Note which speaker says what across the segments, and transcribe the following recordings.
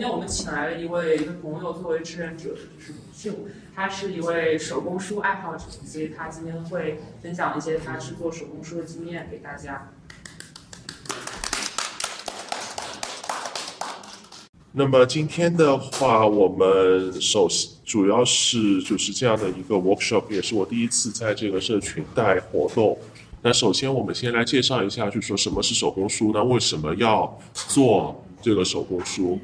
Speaker 1: 今天我们请来了一位一个朋友作为志愿者，就是鲁迅，他是一位手工书爱好者，所以他今天会分享一些他制作手工书的经验给大家。
Speaker 2: 那么今天的话，我们首主要是就是这样的一个 workshop，也是我第一次在这个社群带活动。那首先我们先来介绍一下，就是说什么是手工书呢？为什么要做这个手工书？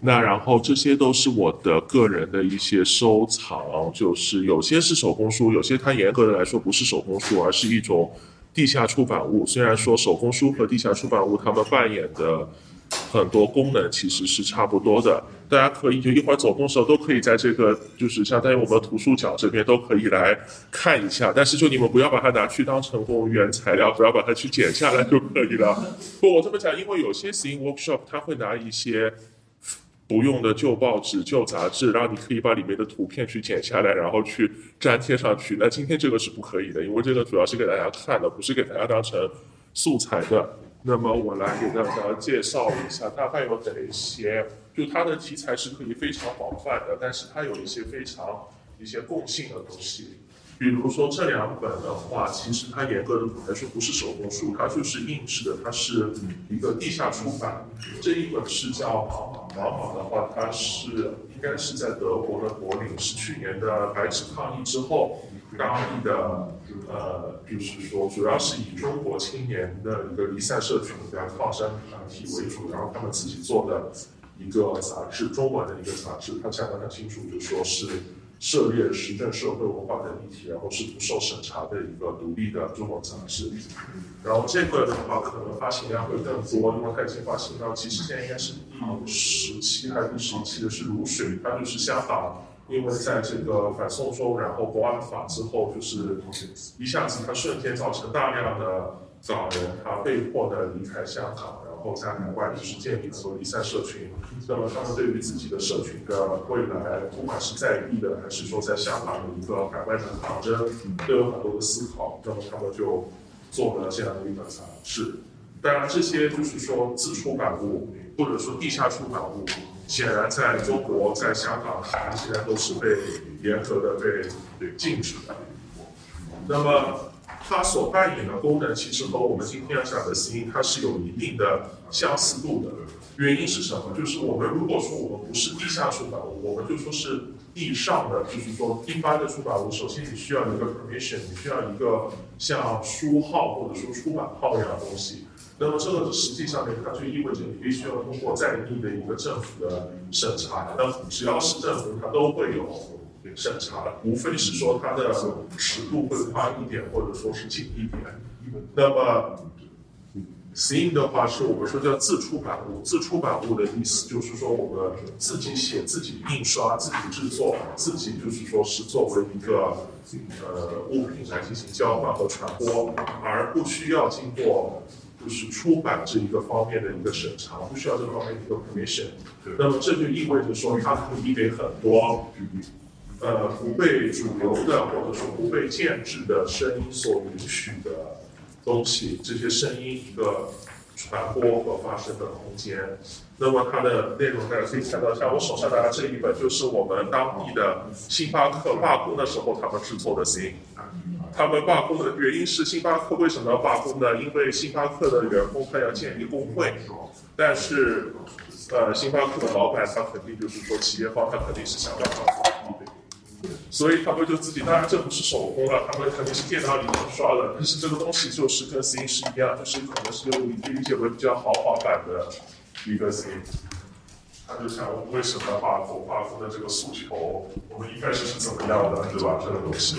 Speaker 2: 那然后这些都是我的个人的一些收藏，就是有些是手工书，有些它严格的来说不是手工书，而是一种地下出版物。虽然说手工书和地下出版物他们扮演的。很多功能其实是差不多的，大家可以就一会儿走动的时候都可以在这个就是相当于我们图书角这边都可以来看一下，但是就你们不要把它拿去当成公务员材料，不要把它去剪下来就可以了。不，我这么讲，因为有些 s i n workshop 他会拿一些不用的旧报纸、旧杂志，然后你可以把里面的图片去剪下来，然后去粘贴上去。那今天这个是不可以的，因为这个主要是给大家看的，不是给大家当成素材的。那么我来给大家介绍一下，大概有哪一些？就它的题材是可以非常广泛的，但是它有一些非常一些共性的东西。比如说这两本的话，其实它严格的来说不是手工书，它就是印制的，它是一个地下出版。这一本是叫《毛毛》，毛毛的话，它是应该是在德国的柏林，是去年的白纸抗议之后。当地的呃，就是说，主要是以中国青年的一个离散社群的抗争团体为主，然后他们自己做的一个杂志，中文的一个杂志，它讲得很清楚，就说是涉猎时政、社会、文化等议题，然后是不受审查的一个独立的中文杂志。然后这个的话，可能发行量会更多，因为它已经发行到，其实现在应该是第十期还是第十一期的是《如水》，它就是香港。因为在这个反送中，然后国安法之后，就是一下子，它瞬间造成大量的港人，他被迫的离开香港，然后在海外就是建立很多离散社群。那么他们对于自己的社群的未来，不管是在地的，还是说在香港的一个海外的抗争，都有很多的思考。那么他们就做了这样的一个尝试。当然，这些就是说自出版物，或者说地下出版物。显然，在中国，在香港，现在都是被严格的被禁止的。那么，它所扮演的功能，其实和我们今天要讲的 C，它是有一定的相似度的。原因是什么？就是我们如果说我们不是地下出版物，我们就说是地上的，就是说一般的出版物，首先你需要一个 permission，你需要一个像书号或者说出版号一样的东西。那么这个实际上面，它就意味着你必须要通过在地的一个政府的审查。那只要是政府，它都会有审查的，无非是说它的尺度会宽一点，或者说是紧一点。那么 s i n 的话是我们说叫自出版物，自出版物的意思就是说我们自己写、自己印刷、自己制作、自己就是说是作为一个呃物品来进行交换和传播，而不需要经过。就是出版这一个方面的一个审查，不需要这方面的一个 permission。那么这就意味着说，它可以给很多呃不被主流的或者说不被建制的声音所允许的东西，这些声音一个传播和发生的空间。那么它的内容大家可以看到，像我手上拿的这一本，就是我们当地的星巴克罢工的时候他们制作的 C。他们罢工的原因是星巴克为什么要罢工呢？因为星巴克的员工他要建立工会，但是，呃，星巴克的老板他肯定就是说企业方他肯定是想要找福利的，所以他们就自己，当然这不是手工了，他们肯定是电脑里面刷的，但是这个东西就是跟 C 是一样，就是可能是你理解为比较豪华版的一个 C。他就想我们为什么罢工，罢工的这个诉求，我们一开始是怎么样的，对吧？这个东西。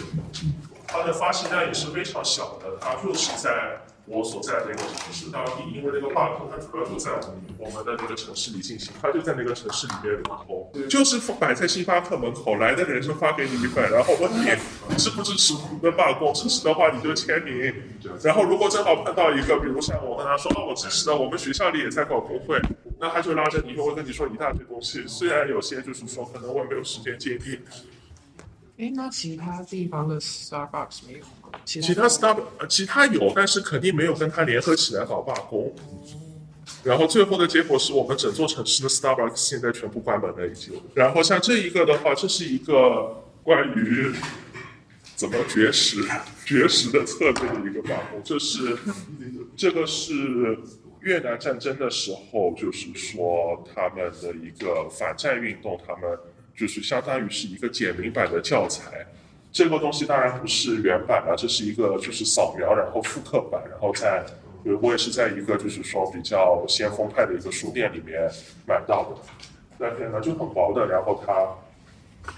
Speaker 2: 它的发行量也是非常小的，它就是在我所在的那个城市当地，因为那个罢工它主要就在我们我们的那个城市里进行，它就在那个城市里面流通，就是摆在星巴克门口，来的人就发给你一份，然后问你你支不支持我们的罢工，支持的话你就签名，然后如果正好碰到一个，比如像我跟他说哦我支持的，我们学校里也在搞工会，那他就拉着你，就会跟你说一大堆东西，虽然有些就是说可能我没有时间建立。
Speaker 3: 哎，那其他地方的 Starbucks 没有吗？
Speaker 2: 其他 Starbucks 其他有，但是肯定没有跟他联合起来搞罢工。然后最后的结果是我们整座城市的 Starbucks 现在全部关门了已经。然后像这一个的话，这是一个关于怎么绝食、绝食的策略的一个罢工，这是这个是越南战争的时候，就是说他们的一个反战运动，他们就是相当于是一个简明版的教材。这个东西当然不是原版了，这是一个就是扫描然后复刻版，然后在我也是在一个就是说比较先锋派的一个书店里面买到的。那边呢就很薄的，然后它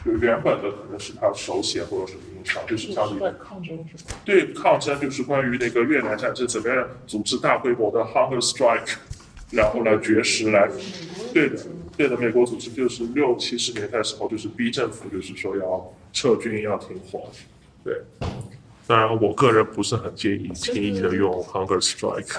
Speaker 2: 就原本的可能是他手写或者什么印刷，就是像里面
Speaker 3: 抗争是吧？
Speaker 2: 对抗争就是关于那个越南战争怎么样组织大规模的 hunger strike，然后来绝食来，对的对的，美国组织就是六七十年代的时候就是逼政府就是说要撤军要停火，对，当然我个人不是很介意轻易的用 hunger strike。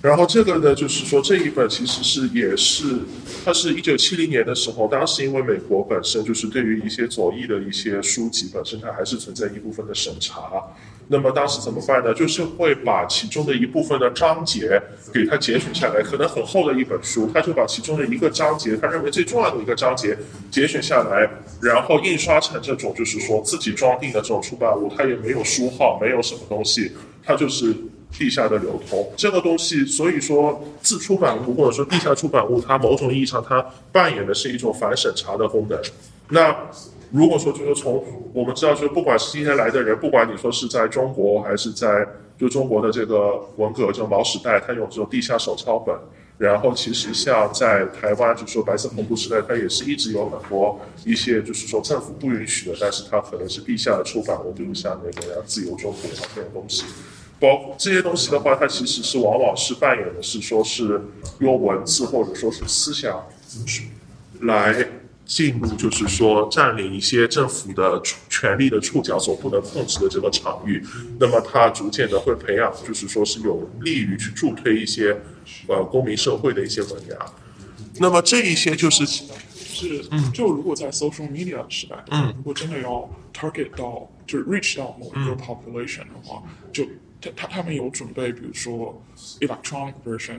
Speaker 2: 然后这个呢，就是说这一本其实是也是，它是一九七零年的时候，当时因为美国本身就是对于一些左翼的一些书籍本身它还是存在一部分的审查，那么当时怎么办呢？就是会把其中的一部分的章节给它节选下来，可能很厚的一本书，他就把其中的一个章节，他认为最重要的一个章节节选下来，然后印刷成这种就是说自己装订的这种出版物，它也没有书号，没有什么东西，它就是。地下的流通这个东西，所以说自出版物或者说地下出版物，它某种意义上它扮演的是一种反审查的功能。那如果说就是从我们知道，就是不管是今天来的人，不管你说是在中国还是在就中国的这个文革这种毛时代，它有这种地下手抄本。然后其实像在台湾，就是说白色恐怖时代，它也是一直有很多一些就是说政府不允许的，但是它可能是地下的出版物，比如像那个自由中国这种东西。包这些东西的话，它其实是往往是扮演的是说是用文字或者说是思想来进入，就是说占领一些政府的权力的触角所不能控制的这个场域。那么它逐渐的会培养，就是说是有利于去助推一些呃公民社会的一些萌芽。那么这一些就是
Speaker 3: 是，就如果在 social media 时代，嗯，如果真的要 target 到，就是 reach 到某一个 population 的话，就他他他们有准备，比如说 electronic version，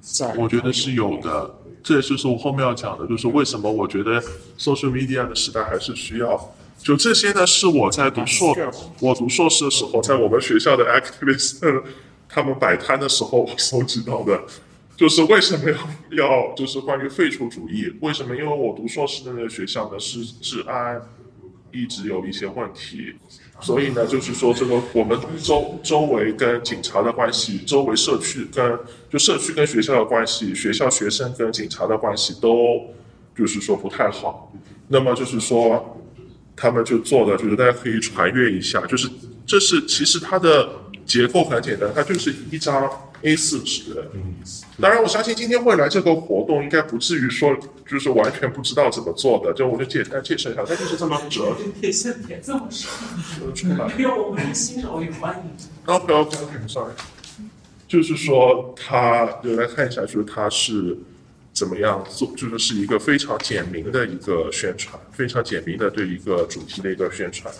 Speaker 3: 在
Speaker 2: 我觉得是有的，这也就是我后面要讲的，就是为什么我觉得 social media 的时代还是需要。就这些呢，是我在读硕，我读硕士的时候，在我们学校的 activist 他们摆摊的时候收集到的。就是为什么要要就是关于废除主义？为什么？因为我读硕士的那个学校呢，是治安一直有一些问题，所以呢，就是说这个我们周周围跟警察的关系，周围社区跟就社区跟学校的关系，学校学生跟警察的关系都就是说不太好。那么就是说，他们就做的就是大家可以传阅一下，就是这是其实它的结构很简单，它就是一张。A 四纸，嗯，当然我相信今天会来这个活动，应该不至于说就是完全不知道怎么做的，就我就简单介绍一下，它就是这么折，
Speaker 1: 别先别这么说，没有我们新手也欢迎。
Speaker 2: OK OK OK，Sorry，就是说它，就来看一下，就是它是怎么样做，就是是一个非常简明的一个宣传，非常简明的对一个主题的一个宣传。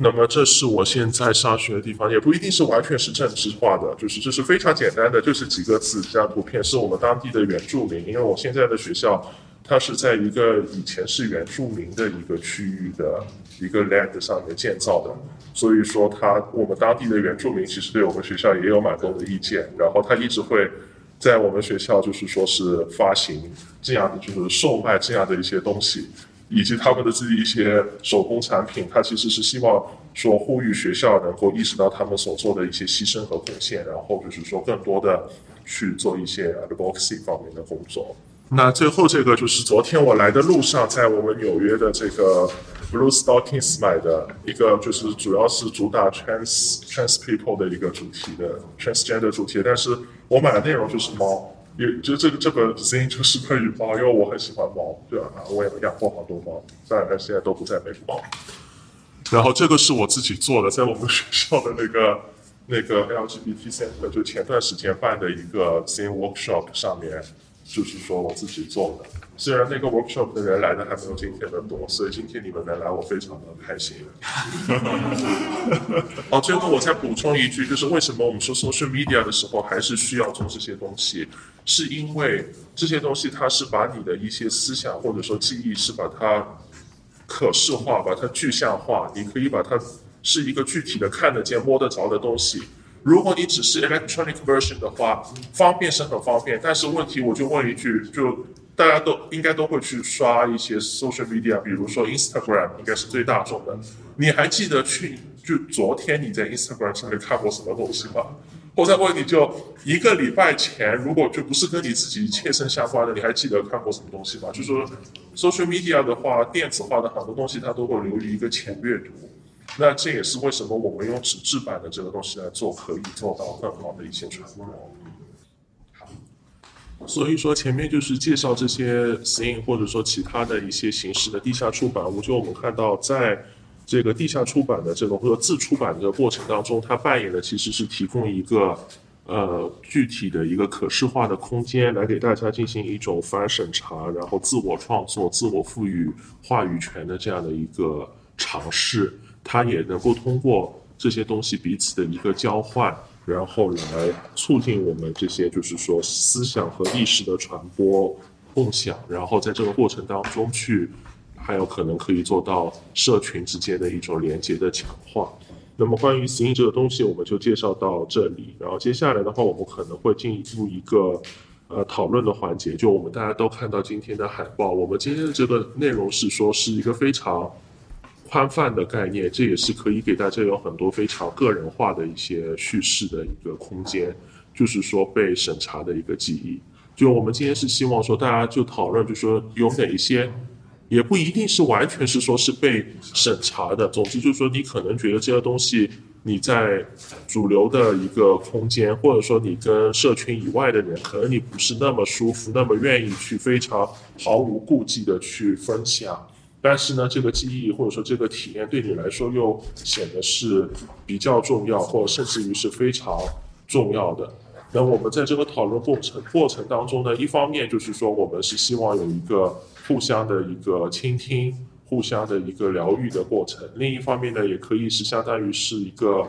Speaker 2: 那么这是我现在上学的地方，也不一定是完全是政治化的，就是这是非常简单的，就是几个字，这张图片是我们当地的原住民。因为我现在的学校，它是在一个以前是原住民的一个区域的一个 land 上面建造的，所以说它我们当地的原住民其实对我们学校也有蛮多的意见，然后他一直会在我们学校就是说是发行这样的，就是售卖这样的一些东西。以及他们的自己一些手工产品，他其实是希望说呼吁学校能够意识到他们所做的一些牺牲和贡献，然后就是说更多的去做一些 advocacy 方面的工作。那最后这个就是昨天我来的路上，在我们纽约的这个 Blue Stockings 买的一个，就是主要是主打 trans trans people 的一个主题的 transgender 主题，但是我买的内容就是猫。也就这个这本 Z 就是关于猫，因为我很喜欢猫，对吧？我也养过好多猫，当然现在都不在美国。然后这个是我自己做的，在我们学校的那个那个 LGBT Center，就前段时间办的一个 sing workshop 上面，就是说我自己做的。虽然那个 workshop 的人来的还没有今天的多，所以今天你们能来，我非常的开心。哦，最后我再补充一句，就是为什么我们说 social media 的时候还是需要做这些东西，是因为这些东西它是把你的一些思想或者说记忆是把它可视化，把它具象化，你可以把它是一个具体的看得见、摸得着的东西。如果你只是 electronic version 的话，方便是很方便，但是问题我就问一句，就大家都应该都会去刷一些 social media，比如说 Instagram 应该是最大众的。你还记得去就昨天你在 Instagram 上面看过什么东西吗？我再问你就一个礼拜前，如果就不是跟你自己切身相关的，你还记得看过什么东西吗？就说 social media 的话，电子化的很多东西它都会流于一个浅阅读。那这也是为什么我们用纸质版的这个东西来做，可以做到更好的一些传播。所以说前面就是介绍这些 s i n g 或者说其他的一些形式的地下出版物，就我们看到在这个地下出版的这种或者自出版的过程当中，它扮演的其实是提供一个呃具体的一个可视化的空间，来给大家进行一种反审查，然后自我创作、自我赋予话语权的这样的一个尝试。它也能够通过这些东西彼此的一个交换，然后来促进我们这些就是说思想和意识的传播共享，然后在这个过程当中去，还有可能可以做到社群之间的一种连接的强化。那么关于 s i n 这个东西，我们就介绍到这里。然后接下来的话，我们可能会进入一个呃讨论的环节，就我们大家都看到今天的海报。我们今天的这个内容是说是一个非常。宽泛的概念，这也是可以给大家有很多非常个人化的一些叙事的一个空间，就是说被审查的一个记忆。就我们今天是希望说，大家就讨论，就说有哪一些，也不一定是完全是说是被审查的。总之就是说，你可能觉得这些东西你在主流的一个空间，或者说你跟社群以外的人，可能你不是那么舒服，那么愿意去非常毫无顾忌的去分享。但是呢，这个记忆或者说这个体验对你来说又显得是比较重要，或甚至于是非常重要的。那我们在这个讨论过程过程当中呢，一方面就是说我们是希望有一个互相的一个倾听、互相的一个疗愈的过程；另一方面呢，也可以是相当于是一个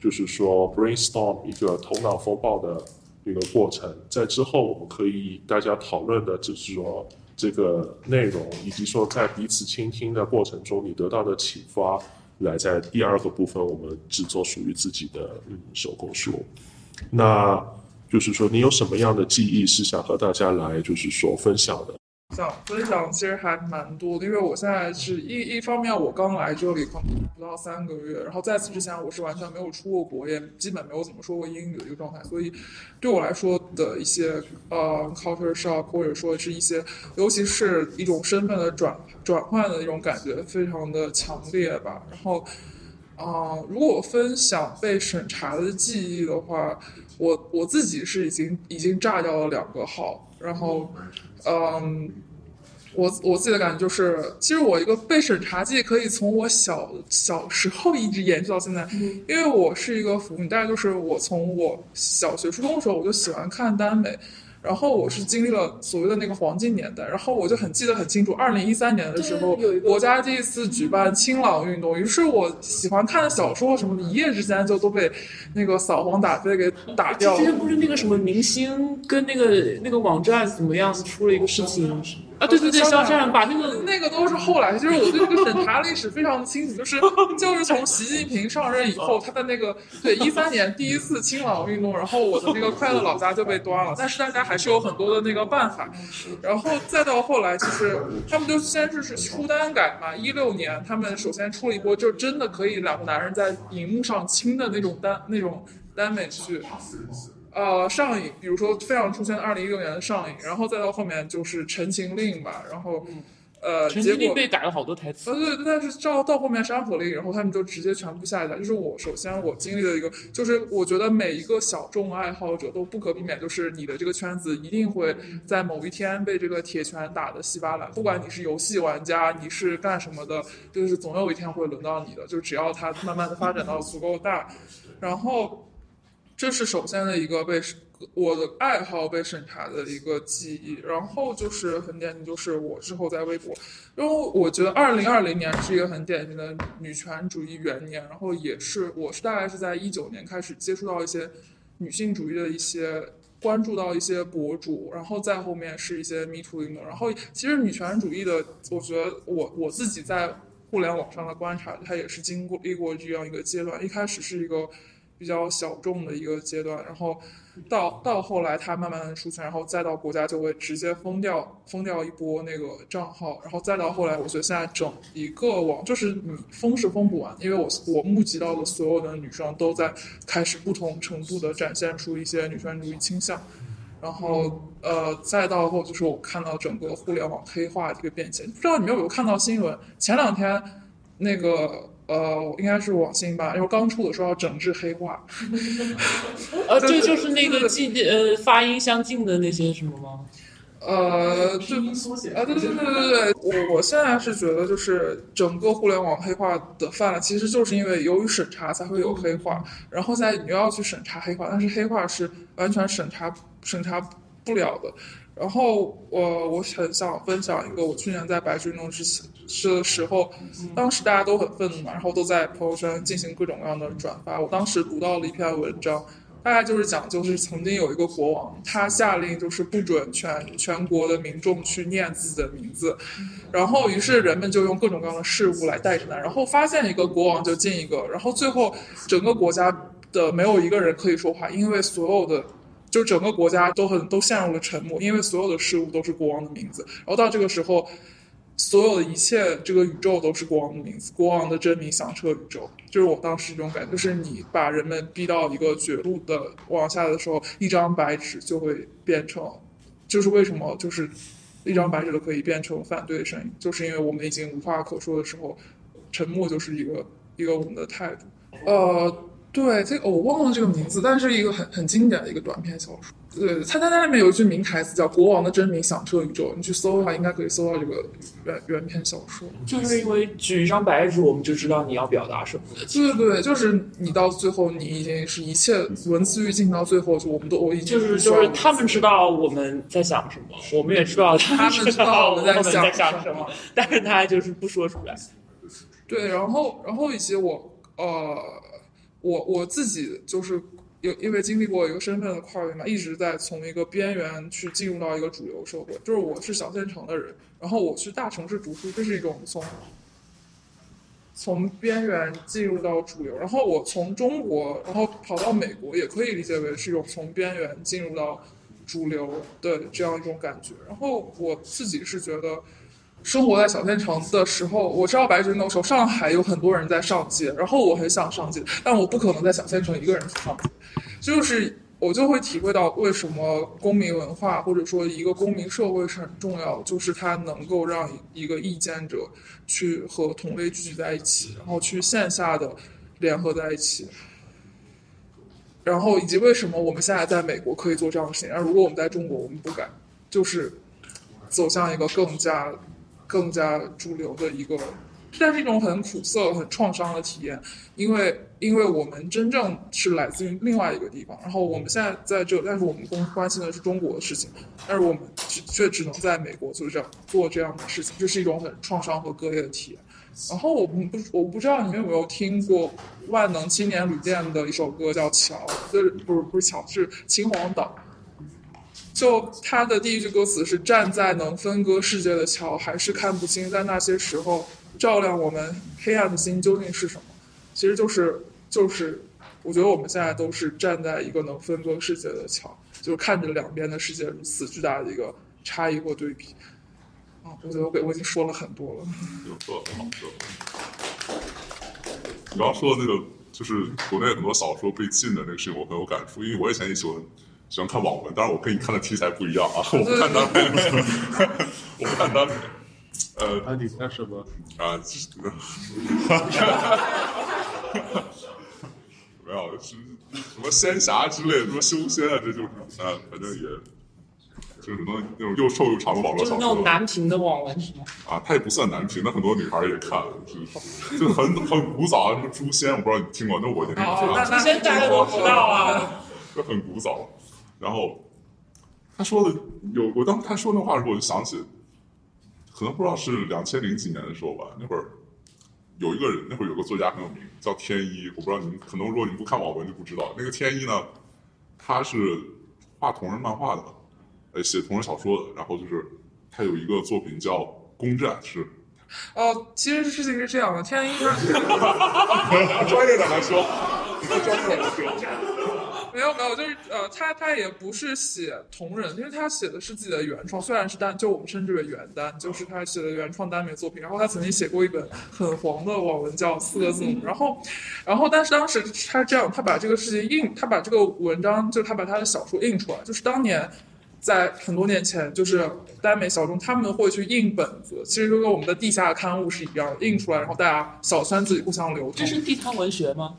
Speaker 2: 就是说 brainstorm 一个头脑风暴的一个过程。在之后我们可以大家讨论的就是说。这个内容，以及说在彼此倾听的过程中，你得到的启发，来在第二个部分，我们制作属于自己的嗯手工书。那就是说，你有什么样的记忆是想和大家来就是说分享的？
Speaker 4: 想分享其实还蛮多的，因为我现在是一一方面，我刚来这里可能不到三个月，然后在此之前我是完全没有出过国，也基本没有怎么说过英语的一个状态，所以对我来说的一些呃 culture shock 或者说是一些，尤其是一种身份的转转换的一种感觉，非常的强烈吧。然后啊，如果我分享被审查的记忆的话，我我自己是已经已经炸掉了两个号，然后。嗯，我我自己的感觉就是，其实我一个被审查记可以从我小小时候一直延续到现在，因为我是一个腐女，大概就是我从我小学初中的时候我就喜欢看耽美。然后我是经历了所谓的那个黄金年代，然后我就很记得很清楚，二零一三年的时候，国家第一次举办清朗运动，于是我喜欢看的小说什么的，一夜之间就都被那个扫黄打非给打掉了。
Speaker 1: 之前不是那个什么明星跟那个那个网站怎么样子出了一个事情？啊，对对对，肖战把那个
Speaker 4: 那个都是后来，就是我对这个审查历史非常的清楚，就是 就是从习近平上任以后，他的那个对一三年第一次清朗运动，然后我的那个快乐老家就被端了，但是大家还是有很多的那个办法，然后再到后来，就是他们就先是是出单改嘛，一六年他们首先出了一波，就真的可以两个男人在荧幕上亲的那种单那种耽美剧。呃，上瘾，比如说非常出圈的二零一六年的上瘾，然后再到后面就是《陈情令》吧，然后，呃，
Speaker 1: 陈情令被改了好多台词。
Speaker 4: 呃，对，但是到到后面《山河令》，然后他们就直接全部下架。就是我首先我经历的一个，就是我觉得每一个小众爱好者都不可避免，就是你的这个圈子一定会在某一天被这个铁拳打得稀巴烂。不管你是游戏玩家，你是干什么的，就是总有一天会轮到你的。就只要它慢慢的发展到足够大，然后。这是首先的一个被我的爱好被审查的一个记忆，然后就是很典型，就是我之后在微博，然后我觉得二零二零年是一个很典型的女权主义元年，然后也是我是大概是在一九年开始接触到一些女性主义的一些关注到一些博主，然后再后面是一些 Me Too 运动，然后其实女权主义的，我觉得我我自己在互联网上的观察，它也是经过历过这样一个阶段，一开始是一个。比较小众的一个阶段，然后到到后来，它慢慢的出现，然后再到国家就会直接封掉封掉一波那个账号，然后再到后来，我觉得现在整一个网就是你封是封不完，因为我我募集到的所有的女生都在开始不同程度的展现出一些女权主义倾向，然后呃再到后就是我看到整个互联网黑化这个变迁，不知道你们有没有看到新闻？前两天那个。呃，应该是网信吧，因为刚出的时候要整治黑化。
Speaker 1: 呃，这就是那个记呃发音相近的那些什么吗？
Speaker 4: 呃，对，啊，对对对对对对，我我现在是觉得，就是整个互联网黑化的泛滥，其实就是因为由于审查才会有黑化，然后在你又要去审查黑化，但是黑化是完全审查审查不了的。然后我我很想分享一个，我去年在白纸运动之前。是的时候，当时大家都很愤怒嘛，然后都在朋友圈进行各种各样的转发。我当时读到了一篇文章，大概就是讲，就是曾经有一个国王，他下令就是不准全全国的民众去念自己的名字，然后于是人们就用各种各样的事物来代替他，然后发现一个国王就进一个，然后最后整个国家的没有一个人可以说话，因为所有的就整个国家都很都陷入了沉默，因为所有的事物都是国王的名字。然后到这个时候。所有的一切，这个宇宙都是国王的名字，国王的真名响彻宇宙。就是我当时这种感觉，就是你把人们逼到一个绝路的往下的时候，一张白纸就会变成，就是为什么就是一张白纸都可以变成反对的声音，就是因为我们已经无话可说的时候，沉默就是一个一个我们的态度。呃，对，这个我忘了这个名字，但是一个很很经典的一个短篇小说。对，他他那里面有一句名台词叫“国王的真名响彻宇宙”，你去搜的话，应该可以搜到这个原原篇小说。
Speaker 1: 就是因为举一张白纸，我们就知道你要表达什么的。
Speaker 4: 对对对，就是你到最后，你已经是一切文字狱进行到最后，就我们都我已经
Speaker 1: 就是就是他们知道我们在想什么，我们也知道他
Speaker 4: 们知道我们在
Speaker 1: 想什么，但是他就是不说出来。
Speaker 4: 对，然后然后以及我呃，我我自己就是。有因为经历过一个身份的跨越嘛，一直在从一个边缘去进入到一个主流社会。就是我是小县城的人，然后我去大城市读书，这是一种从从边缘进入到主流。然后我从中国，然后跑到美国，也可以理解为是一种从边缘进入到主流的这样一种感觉。然后我自己是觉得。生活在小县城的时候，我知道白纸运动时候，上海有很多人在上街，然后我很想上街，但我不可能在小县城一个人去上街，就是我就会体会到为什么公民文化或者说一个公民社会是很重要，就是它能够让一个意见者去和同类聚集在一起，然后去线下的联合在一起，然后以及为什么我们现在在美国可以做这样的事情，而如果我们在中国我们不敢，就是走向一个更加。更加主流的一个，但是一种很苦涩、很创伤的体验，因为因为我们真正是来自于另外一个地方，然后我们现在在这，但是我们关关心的是中国的事情，但是我们却只能在美国做这样做这样的事情，这是一种很创伤和割裂的体验。然后我不我不知道你们有没有听过万能青年旅店的一首歌叫《桥》，就是不是不是桥，是秦皇岛。就他的第一句歌词是“站在能分割世界的桥，还是看不清在那些时候照亮我们黑暗的心究竟是什么”。其实就是就是，我觉得我们现在都是站在一个能分割世界的桥，就是看着两边的世界如此巨大的一个差异或对比。啊，我觉得我给我已经说了很多了。
Speaker 5: 有错，好说。你刚说的那个，就是国内很多小说被禁的那个事情，我很有感触，因为我以前也喜欢。喜欢看网文，当然我跟你看的题材不一样啊！我不看耽美，我不看耽美。呃，
Speaker 2: 那你看什么？
Speaker 5: 啊，没有，是什么仙侠之类的，什么修仙啊，这就是啊，反正也，就是什么那种又瘦又长的网络小说。
Speaker 1: 那种男频的网文是吗？
Speaker 5: 啊，它也不算男频，那很多女孩也看，就就很很古早啊，什么诛仙，我不知道你听过，那我就听过。
Speaker 1: 诛仙大家都知道啊，
Speaker 5: 就很古早。然后他说的有，我当他说那话的时候，我就想起，可能不知道是两千零几年的时候吧，那会儿有一个人，那会儿有个作家很有名，叫天一，我不知道你们可能如果你们不看网文就不知道，那个天一呢，他是画同人漫画的，呃，写同人小说的，然后就是他有一个作品叫《攻占》，是
Speaker 4: 哦，其实事情是这样的，天一他
Speaker 5: 专业的来说，专业的来说。
Speaker 4: 没有没有，就是呃，他他也不是写同人，因为他写的是自己的原创，虽然是单，就我们称之为原单，就是他写的原创耽美作品。然后他曾经写过一本很黄的网文，叫《四个字母》。然后，然后但是当时他这样，他把这个事情印，他把这个文章，就他把他的小说印出来，就是当年在很多年前，就是耽美小众他们会去印本子，其实就跟我们的地下刊物是一样的，印出来，然后大家小圈子里互相流通。
Speaker 1: 这是地摊文学吗？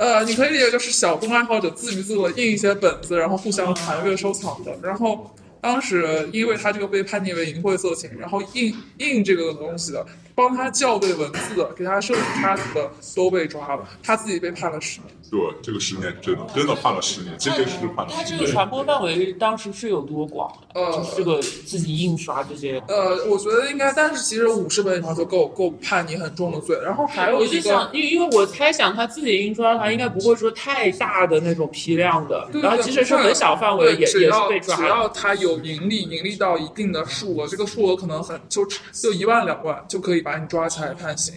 Speaker 4: 呃，你可以理解就是小众爱好者自娱自乐印一些本子，然后互相传阅收藏的。然后当时因为他这个被判定为淫秽色情，然后印印这个东西的。帮他校对文字的，给他设计插图的都被抓了，他自己被判了十年。
Speaker 5: 对，这个十年真的真的判了十年，这件事判了。
Speaker 1: 他这个传播范围当时是有多广？
Speaker 4: 呃，
Speaker 1: 就是这个自己印刷这些。
Speaker 4: 呃，我觉得应该，但是其实五十本以上就够够判你很重的罪。然后还有一
Speaker 1: 个，因为因为我猜想他自己印刷的话，应该不会说太大的那种批量的，然后即使是很小范围，也也是被抓。
Speaker 4: 只要他有盈利，盈利到一定的数额，这个数额可能很就就一万两万就可以把你抓起来判。刑，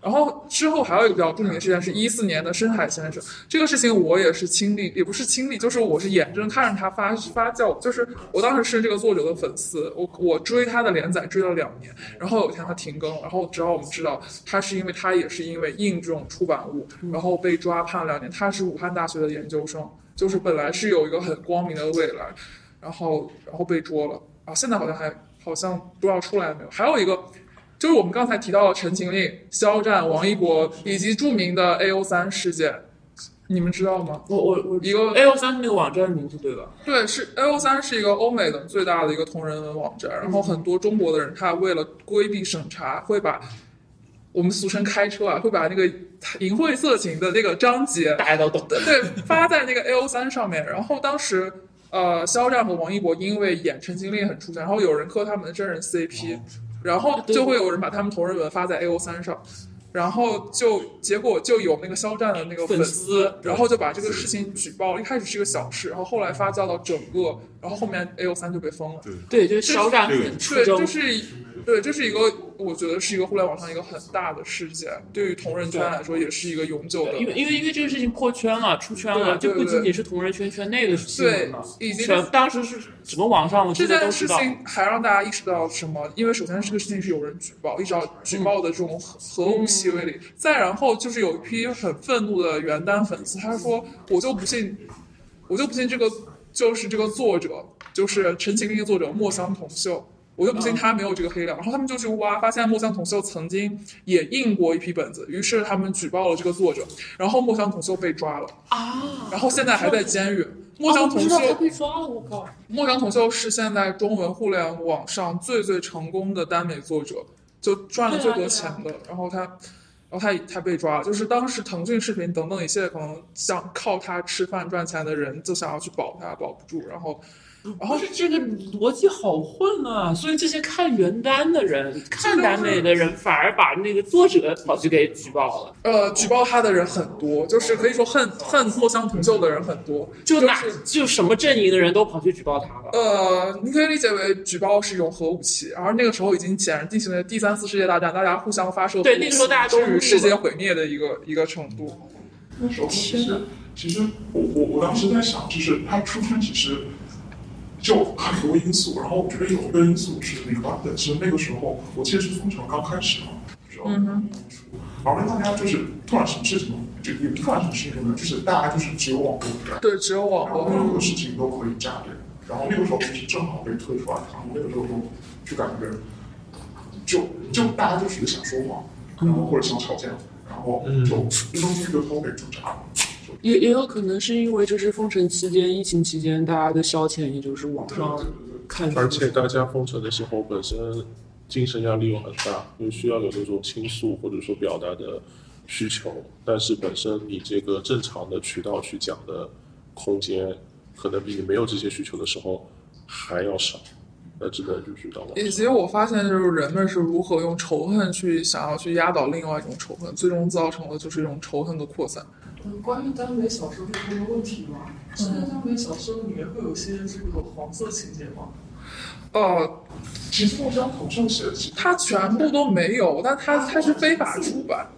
Speaker 4: 然后之后还有一个比较著名的事件是一四年的深海先生，这个事情我也是亲历，也不是亲历，就是我是眼睁看着他发发酵，就是我当时是这个作者的粉丝，我我追他的连载追了两年，然后有一天他停更，然后直到我们知道他是因为他也是因为印这种出版物，然后被抓判了两年，他是武汉大学的研究生，就是本来是有一个很光明的未来，然后然后被捉了，啊，现在好像还好像不知道出来没有，还有一个。就是我们刚才提到的《陈情令》、肖战、王一博以及著名的 A O 三事件，你们知道吗？
Speaker 1: 我我我
Speaker 4: 一个
Speaker 1: A O 三是那个网站名字对吧？
Speaker 4: 对，是 A O 三是一个欧美的最大的一个同人文网站，然后很多中国的人他为了规避审查，会把我们俗称开车啊，会把那个淫秽色情的那个章节
Speaker 1: 大家都懂
Speaker 4: 的，对，发在那个 A O 三上面。然后当时呃，肖战和王一博因为演《陈情令》很出圈，然后有人磕他们的真人 C P。然后就会有人把他们同人文发在 A O 三上，然后就结果就有那个肖战的那个粉丝，然后就把这个事情举报。一开始是个小事，然后后来发酵到整个，然后后面 A O 三就被封了。
Speaker 1: 对，就是肖战很
Speaker 4: 对，就是。对，这是一个，我觉得是一个互联网上一个很大的事件，对于同人圈来说也是一个永久的。
Speaker 1: 因为因为因为这个事情破圈了，出圈了，就不仅仅是同人圈圈内的新闻了，全当时是什么网上
Speaker 4: 这件事情还让大家意识到什么？因为首先这个事情是有人举报，一直到举报的这种核武器威力，再然后就是有一批很愤怒的原单粉丝，他说我就不信，我就不信这个就是这个作者，就是《陈情令》作者墨香铜臭。我就不信他没有这个黑料，然后他们就去挖，发现墨香铜臭曾经也印过一批本子，于是他们举报了这个作者，然后墨香铜臭被抓了
Speaker 1: 啊，
Speaker 4: 然后现在还在监狱。墨香铜臭
Speaker 1: 被抓了，我靠！
Speaker 4: 墨香铜臭是现在中文互联网上最最成功的耽美作者，就赚了最多钱的。然后他，然后他他被抓了，就是当时腾讯视频等等一系列可能想靠他吃饭赚钱的人，就想要去保他，保不住，然后。
Speaker 1: 然后这个逻辑好混啊！所以这些看原单的人、看耽美的人，反而把那个作者跑去给举报了。
Speaker 4: 呃，举报他的人很多，就是可以说恨恨墨香铜臭的人很多。
Speaker 1: 就哪就什么阵营的人都跑去举报他了。
Speaker 4: 呃，你可以理解为举报是一种核武器，而那个时候已经显然进行了第三次世界大战，大家互相发射。
Speaker 1: 对，那个时候大家都
Speaker 4: 是世界毁灭的一个一个程度。
Speaker 3: 那时候其实其实我我我当时在想，就是他出圈其实。就很多因素，然后我觉得有一个因素是那个，本身那个时候我记得是封城刚开始嘛，知道吗？然后大家就是突然什么事情，就也突然什么事情呢？就是大家就是只有网络，
Speaker 4: 对，只有网络，
Speaker 3: 任何事情都可以炸裂。然后那个时候就是正好被推出来，然后那个时候就就感觉，就就大家就只是想说话，然后或者想吵架，然后就一东西就都给驻炸了。
Speaker 1: 也也有可能是因为就是封城期间、疫情期间，大家的消遣也就是网上看。
Speaker 2: 而且大家封城的时候，本身精神压力又很大，又需要有那种倾诉或者说表达的需求，但是本身你这个正常的渠道去讲的空间可能比你没有这些需求的时候还要少。那只能就是到网
Speaker 4: 以及我发现，就是人们是如何用仇恨去想要去压倒另外一种仇恨，最终造成了就是一种仇恨的扩散。
Speaker 3: 嗯，关于耽美小说这个问题嘛，现在耽美小说里面会有些这个黄色情节吗？
Speaker 4: 呃，
Speaker 3: 其实我想统上写的，
Speaker 4: 它全部都没有，但它它是非法出版。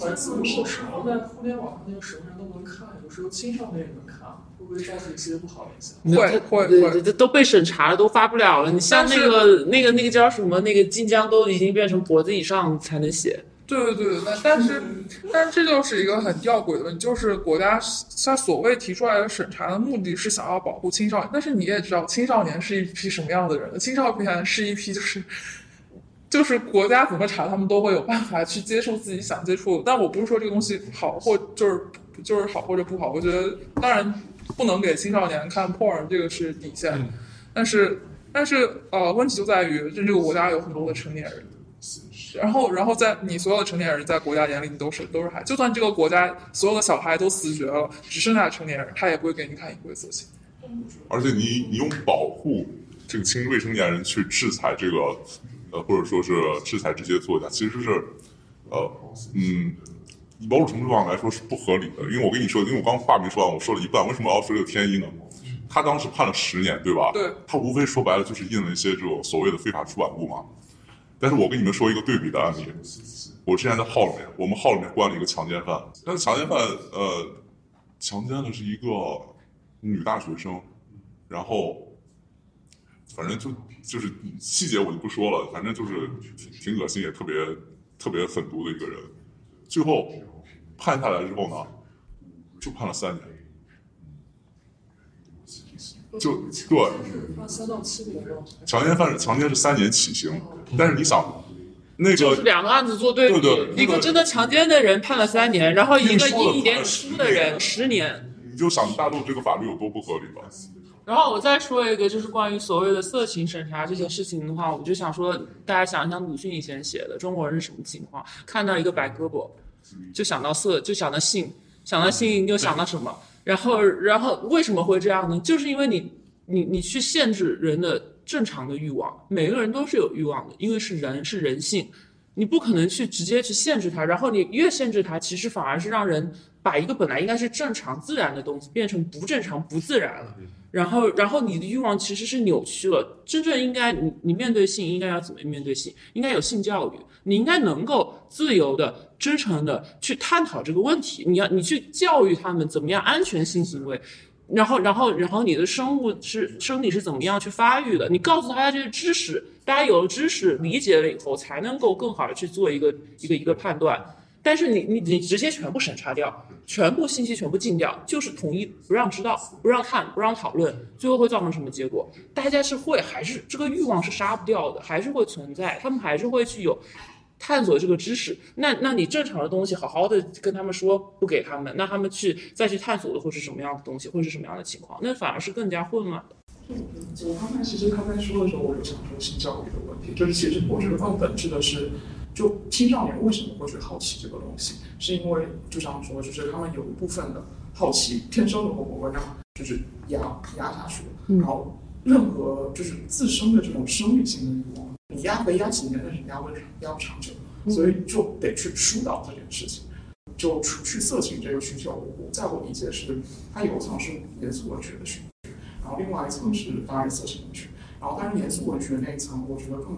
Speaker 3: 孩子们是时候在互联网上那个什么人都能看，有时候青少年也能看，会不会造成一些不好的影响？
Speaker 4: 会会
Speaker 1: 对
Speaker 4: 会
Speaker 1: 对都被审查了，都发不了了。你像那个那个那个叫什么，那个晋江都已经变成脖子以上才能写。
Speaker 4: 对对对那，但但是但是这就是一个很吊诡的问题，就是国家它所谓提出来的审查的目的是想要保护青少年，但是你也知道青少年是一批什么样的人，青少年是一批就是。就是国家怎么查，他们都会有办法去接受自己想接触的。但我不是说这个东西好或就是就是好或者不好，我觉得当然不能给青少年看 porn，这个是底线。但是但是呃，问题就在于这这个国家有很多的成年人，然后然后在你所有的成年人在国家眼里你都是都是孩，就算这个国家所有的小孩都死绝了，只剩下成年人，他也不会给你看淫秽色情。
Speaker 5: 而且你你用保护这个青未成年人去制裁这个。呃，或者说是制裁这些作家，其实是，呃，嗯，某种程度上来说是不合理的。因为我跟你说，因为我刚话没说完，我说了一半，为什么要说这个天一呢？他当时判了十年，对吧？
Speaker 4: 对。
Speaker 5: 他无非说白了就是印了一些这种所谓的非法出版物嘛。但是我跟你们说一个对比的案例，我之前在号里面，我们号里面关了一个强奸犯，但是强奸犯呃，强奸的是一个女大学生，然后。反正就就是细节我就不说了，反正就是挺恶心也特别特别狠毒的一个人。最后判下来之后呢，就判了三年。就对。强奸犯强奸是三年起刑，但是你想，那个
Speaker 1: 就是两个案子做对比，一个真的强奸的人判了三年，然后一个一年输的人十年。
Speaker 5: 你就想大陆这个法律有多不合理吧。
Speaker 1: 然后我再说一个，就是关于所谓的色情审查这件事情的话，我就想说，大家想一想鲁迅以前写的中国人是什么情况？看到一个白胳膊，就想到色，就想到性，想到性又想到什么？然后，然后为什么会这样呢？就是因为你，你，你去限制人的正常的欲望，每个人都是有欲望的，因为是人，是人性，你不可能去直接去限制它，然后你越限制它，其实反而是让人把一个本来应该是正常自然的东西变成不正常、不自然了。然后，然后你的欲望其实是扭曲了。真正应该你，你面对性应该要怎么面对性？应该有性教育，你应该能够自由的、真诚的去探讨这个问题。你要你去教育他们怎么样安全性行为，然后，然后，然后你的生物是生理是怎么样去发育的？你告诉大家这些知识，大家有了知识理解了以后，才能够更好的去做一个一个一个判断。但是你你你直接全部审查掉，全部信息全部禁掉，就是统一不让知道，不让看，不让讨论，最后会造成什么结果？大家是会还是这个欲望是杀不掉的，还是会存在，他们还是会去有探索这个知识。那那你正常的东西好好的跟他们说，不给他们，那他们去再去探索的会是什么样的东西，会是什么样的情况？那反而是更加混乱的。
Speaker 3: 我刚才其实刚才说的时候，我就想说性教育的问题，就是其实我觉得更本质的是。就青少年为什么会去好奇这个东西？是因为就像说，就是他们有一部分的好奇，天生的我会让就是压压下去。然后任何就是自身的这种生理性的欲望，你压可以压几年，但是压不长，压不长久。所以就得去疏导这件事情。就除去色情这个需求，我在我理解是，它有一层是严肃文学的需求，然后另外一层是当然色情文学。然后当然严肃文学那一层，我觉得更。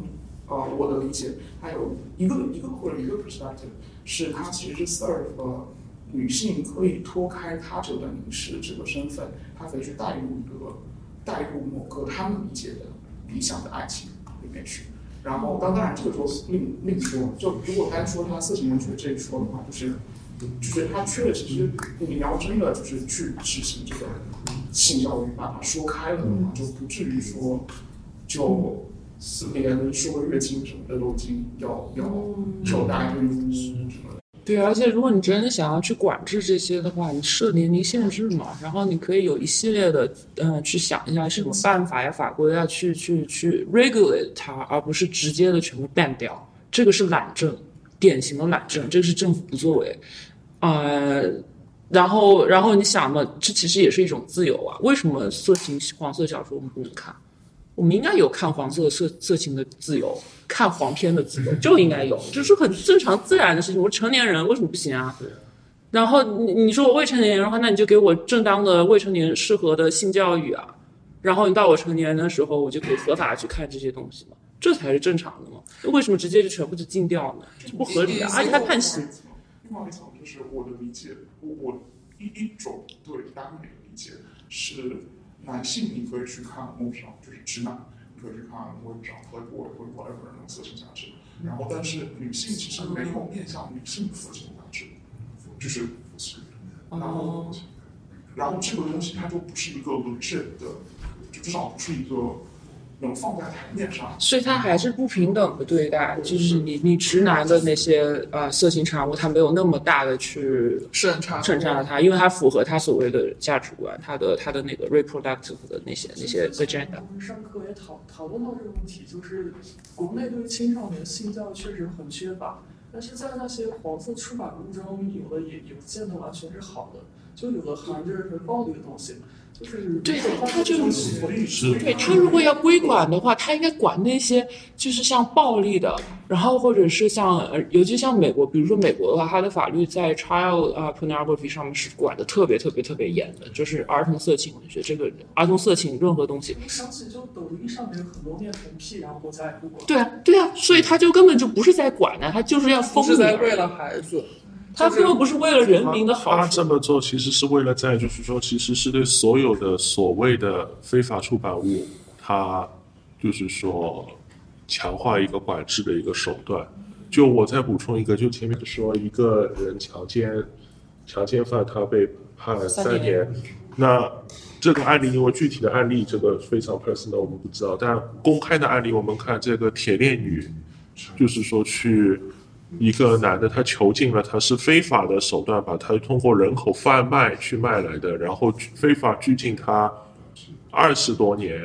Speaker 3: 呃，我的理解，还有一个一个或者一个 perspective，是它其实是 serve 女性可以脱开他者的凝视这个身份，她可以去带入一个带入某个他们理解的理想的爱情里面去。然后，当当然这个时候另另说，就如果单说他色情文学这一说的话，就是就是他缺的其实你要真的就是去执行这个性教育，把它说开了的话，就不至于说就。连说月经什么的都已经要要就大于什么的。
Speaker 1: 对，而且如果你真的想要去管制这些的话，你设年龄限制嘛，然后你可以有一系列的，嗯，去想一下什么办法呀、法规啊，去去去 regulate 它，而不是直接的全部 ban 掉。这个是懒政，典型的懒政，这个是政府不作为。呃，然后，然后你想嘛，这其实也是一种自由啊。为什么色情黄色小说我们不能看？我们应该有看黄色色色情的自由，看黄片的自由，就应该有，这是很正常自然的事情。我成年人为什么不行啊？然后你你说我未成年人的话，那你就给我正当的未成年适合的性教育啊。然后你到我成年的时候，我就可以合法的去看这些东西嘛，这才是正常的嘛。为什么直接就全部就禁掉呢？这不合理啊，而且还判刑。
Speaker 3: 另外一层就是我的理解，我我一一种对耽美的理解是，男性你可以去看某上，就是直男，你可以去看某上和我或者 whatever 那种色情杂志，然后但是女性其实没有面向女性的色情杂志，就是然后然后这个东西它就不是一个明确的，就至少不是一个。能放在台面上，
Speaker 1: 所以它还是不平等的对待。就是你，你直男的那些呃色情产物，他没有那么大的去
Speaker 4: 审查
Speaker 1: 审查它，因为它符合他所谓的价值观，他的他的那个 reproductive 的那些那些 agenda。
Speaker 6: 上课也讨讨论到这个问题，就是国内对于青少年性教育确实很缺乏，但是在那些黄色出版物中，有的也有见得完全是好的，就有的含着是暴力的东西。
Speaker 1: 对，他就是，对他如果要规管的话，他应该管那些就是像暴力的，然后或者是像，呃，尤其像美国，比如说美国的话，它的法律在 child 啊 pornography 上面是管的特别特别特别严的，就是儿童色情文学这个儿童色情任何东西。
Speaker 6: 想起就抖音上面很多恋童癖，然后国家也不管。
Speaker 1: 对啊，对啊，所以他就根本就不是在管呢，他就是要封。
Speaker 4: 是在为了孩子。
Speaker 1: 他最后不是为了人民的好。
Speaker 2: 他这么做其实是为了在，就是说，其实是对所有的所谓的非法出版物，他就是说强化一个管制的一个手段。就我再补充一个，就前面说一个人强奸强奸犯，他被判三年。那这个案例，因为具体的案例这个非常 personal，我们不知道。但公开的案例，我们看这个铁链女，就是说去。一个男的，他囚禁了，他是非法的手段，把他通过人口贩卖去卖来的，然后非法拘禁他二十多年，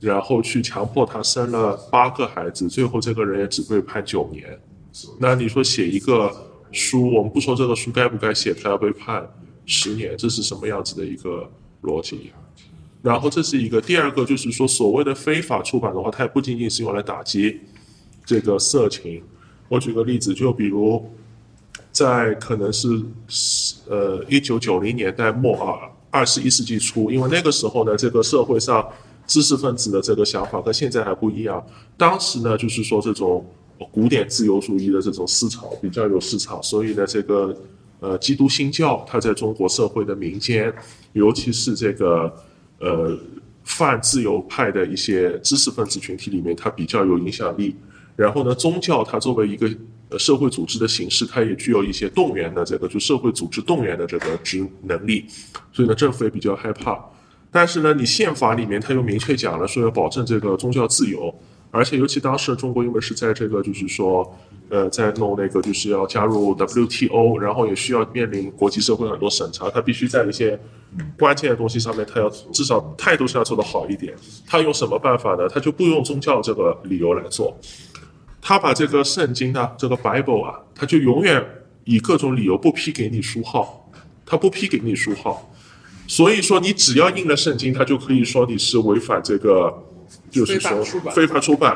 Speaker 2: 然后去强迫他生了八个孩子，最后这个人也只被判九年。那你说写一个书，我们不说这个书该不该写，他要被判十年，这是什么样子的一个逻辑？然后这是一个，第二个就是说，所谓的非法出版的话，它也不仅仅是用来打击这个色情。我举个例子，就比如，在可能是呃一九九零年代末啊，二十一世纪初，因为那个时候呢，这个社会上知识分子的这个想法跟现在还不一样。当时呢，就是说这种古典自由主义的这种思潮比较有市场，所以呢，这个呃基督新教它在中国社会的民间，尤其是这个呃泛自由派的一些知识分子群体里面，它比较有影响力。然后呢，宗教它作为一个社会组织的形式，它也具有一些动员的这个就社会组织动员的这个职能力，所以呢，政府也比较害怕。但是呢，你宪法里面它又明确讲了，说要保证这个宗教自由，而且尤其当时中国因为是在这个就是说，呃，在弄那个就是要加入 WTO，然后也需要面临国际社会很多审查，它必须在一些关键的东西上面，它要至少态度上要做得好一点。他用什么办法呢？他就不用宗教这个理由来做。他把这个圣经呢，这个 Bible 啊，他就永远以各种理由不批给你书号，他不批给你书号，所以说你只要印了圣经，他就可以说你是违反这个，就是说非法出版。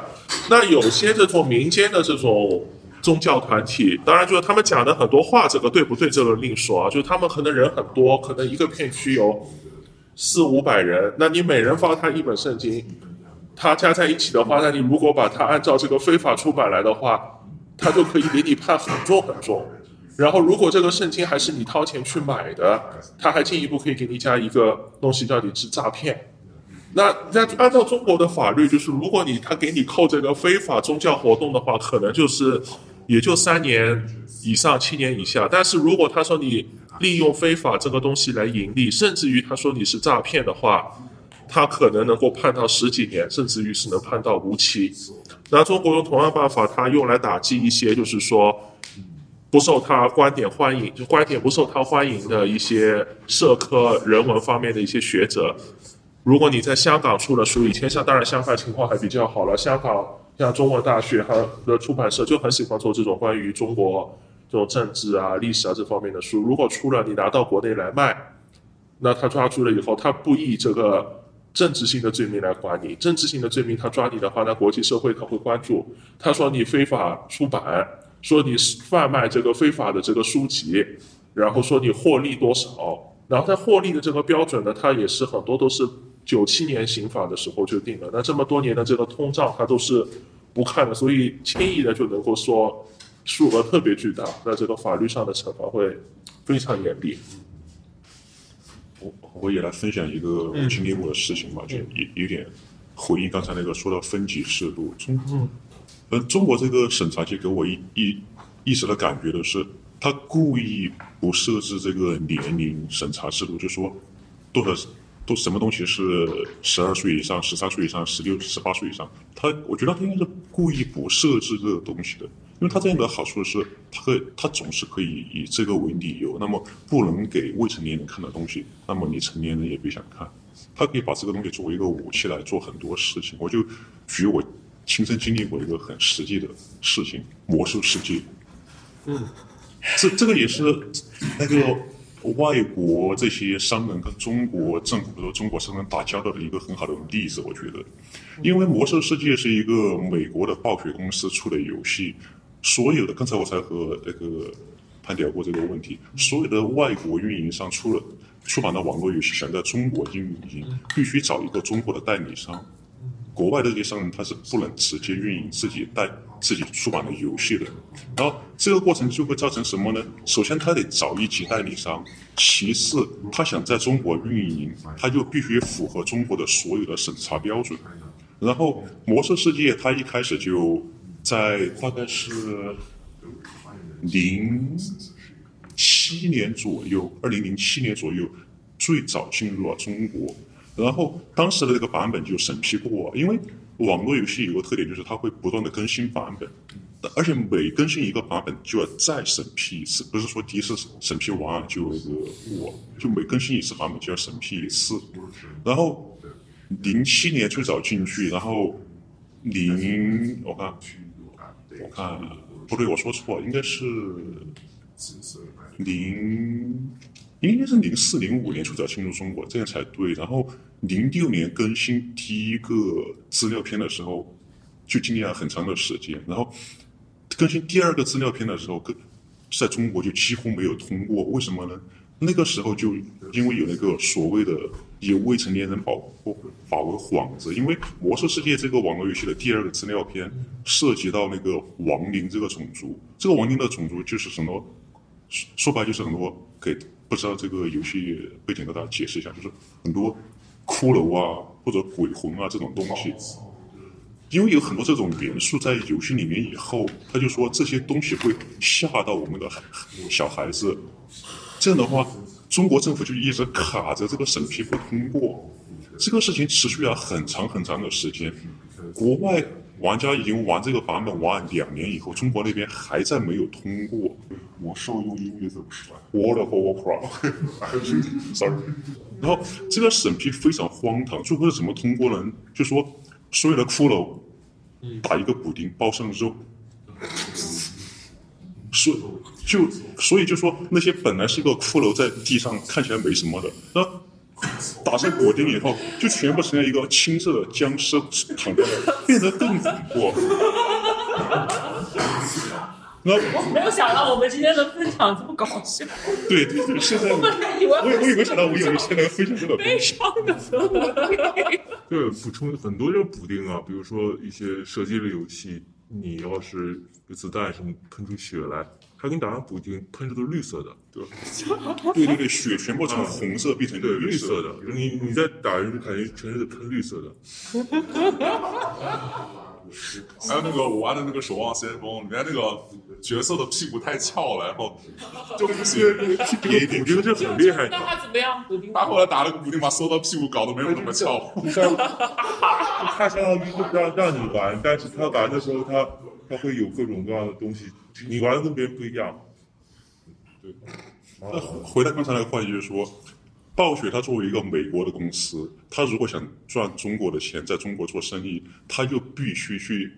Speaker 2: 那有些这种民间的这种宗教团体，当然就是他们讲的很多话，这个对不对，这个另说啊。就他们可能人很多，可能一个片区有四五百人，那你每人发他一本圣经。它加在一起的话，那你如果把它按照这个非法出版来的话，它就可以给你判很重很重。然后，如果这个圣经还是你掏钱去买的，他还进一步可以给你加一个东西，叫你是诈骗。那那按照中国的法律，就是如果你他给你扣这个非法宗教活动的话，可能就是也就三年以上七年以下。但是如果他说你利用非法这个东西来盈利，甚至于他说你是诈骗的话，他可能能够判到十几年，甚至于是能判到无期。那中国用同样办法，他用来打击一些就是说不受他观点欢迎，就观点不受他欢迎的一些社科、人文方面的一些学者。如果你在香港出了书，以前像当然香港情况还比较好了，香港像中文大学还有的出版社就很喜欢做这种关于中国这种政治啊、历史啊这方面的书。如果出了，你拿到国内来卖，那他抓住了以后，他不以这个政治性的罪名来管你，政治性的罪名他抓你的话，那国际社会他会关注。他说你非法出版，说你贩卖这个非法的这个书籍，然后说你获利多少。然后他获利的这个标准呢，他也是很多都是九七年刑法的时候就定了。那这么多年的这个通胀，他都是不看的，所以轻易的就能够说数额特别巨大，那这个法律上的惩罚会非常严厉。
Speaker 7: 我我也来分享一个我经历过的事情吧，就有有点回应刚才那个说到分级制度。中，呃，中国这个审查界给我一一一直的感觉的是，他故意不设置这个年龄审查制度，就说多少都什么东西是十二岁以上、十三岁以上、十六、十八岁以上，他我觉得他应该是故意不设置这个东西的。因为他这样的好处是，他可以他总是可以以这个为理由，那么不能给未成年人看的东西，那么你成年人也别想看。他可以把这个东西作为一个武器来做很多事情。我就举我亲身经历过一个很实际的事情，《魔兽世界》。嗯，这这个也是那个外国这些商人跟中国政府和中国商人打交道的一个很好的例子。我觉得，因为《魔兽世界》是一个美国的暴雪公司出的游戏。所有的刚才我才和那个潘聊过这个问题，所有的外国运营商出了出版的网络游戏，想在中国运营，必须找一个中国的代理商。国外的这些商人他是不能直接运营自己代自己出版的游戏的。然后这个过程就会造成什么呢？首先他得找一级代理商，其次他想在中国运营，他就必须符合中国的所有的审查标准。然后魔兽世界他一开始就。在大概是零七年左右，二零零七年左右，最早进入了中国。然后当时的这个版本就审批过，因为网络游戏有个特点，就是它会不断的更新版本，而且每更新一个版本就要再审批一次，不是说第一次审批完就过，就每更新一次版本就要审批一次。然后零七年最早进去，然后零我看。我看不对，我说错，应该是零，应该是零四零五年最早进入中国，这样才对。然后零六年更新第一个资料片的时候，就经历了很长的时间。然后更新第二个资料片的时候，更在中国就几乎没有通过。为什么呢？那个时候就因为有那个所谓的以未成年人保护法为幌子，因为《魔兽世界》这个网络游戏的第二个资料片涉及到那个亡灵这个种族，这个亡灵的种族就是什么？说白就是很多给不知道这个游戏背景的大家解释一下，就是很多骷髅啊或者鬼魂啊这种东西，因为有很多这种元素在游戏里面以后，他就说这些东西会吓到我们的小孩子。这样的话，中国政府就一直卡着这个审批不通过，这个事情持续了很长很长的时间。国外玩家已经玩这个版本玩两年以后，中国那边还在没有通过。
Speaker 5: 魔兽用英语怎么说
Speaker 7: ？World of Warcraft，sorry。然后这个审批非常荒唐，最后是怎么通过呢？就说所有的骷髅打一个补丁，包上肉。所就所以就说那些本来是个骷髅在地上看起来没什么的，那打上果丁以后，就全部成了一个青色的僵尸躺在那，变得更恐怖。
Speaker 1: 那我没有想到我们今天的分享这么搞笑。
Speaker 7: 对对对，现在 我我我也没想到我有一些能分享这个
Speaker 1: 悲伤的。
Speaker 5: 对，补充很多就是补丁啊，比如说一些射击类游戏。你要是有子弹什么喷出血来，他给你打上补丁，喷的都是绿色的，对吧？
Speaker 7: 对对对，血全部从红色变成
Speaker 5: 对
Speaker 7: 绿
Speaker 5: 色的，你你在打人就感觉全是喷绿色的。还有那个我玩的那个守望先锋，里面那个角色的屁股太翘了，然后就不行，
Speaker 7: 补丁这很厉害。
Speaker 1: 那他怎么样？补丁？
Speaker 5: 他后来打了个补丁，把所有的屁股搞得没有那么翘。
Speaker 8: 他相当于就让让你玩，但是他玩的时候，他他会有各种各样的东西，你玩的跟别人不一样。
Speaker 7: 对。那回到刚才那个话题，就是说。暴雪它作为一个美国的公司，它如果想赚中国的钱，在中国做生意，它就必须去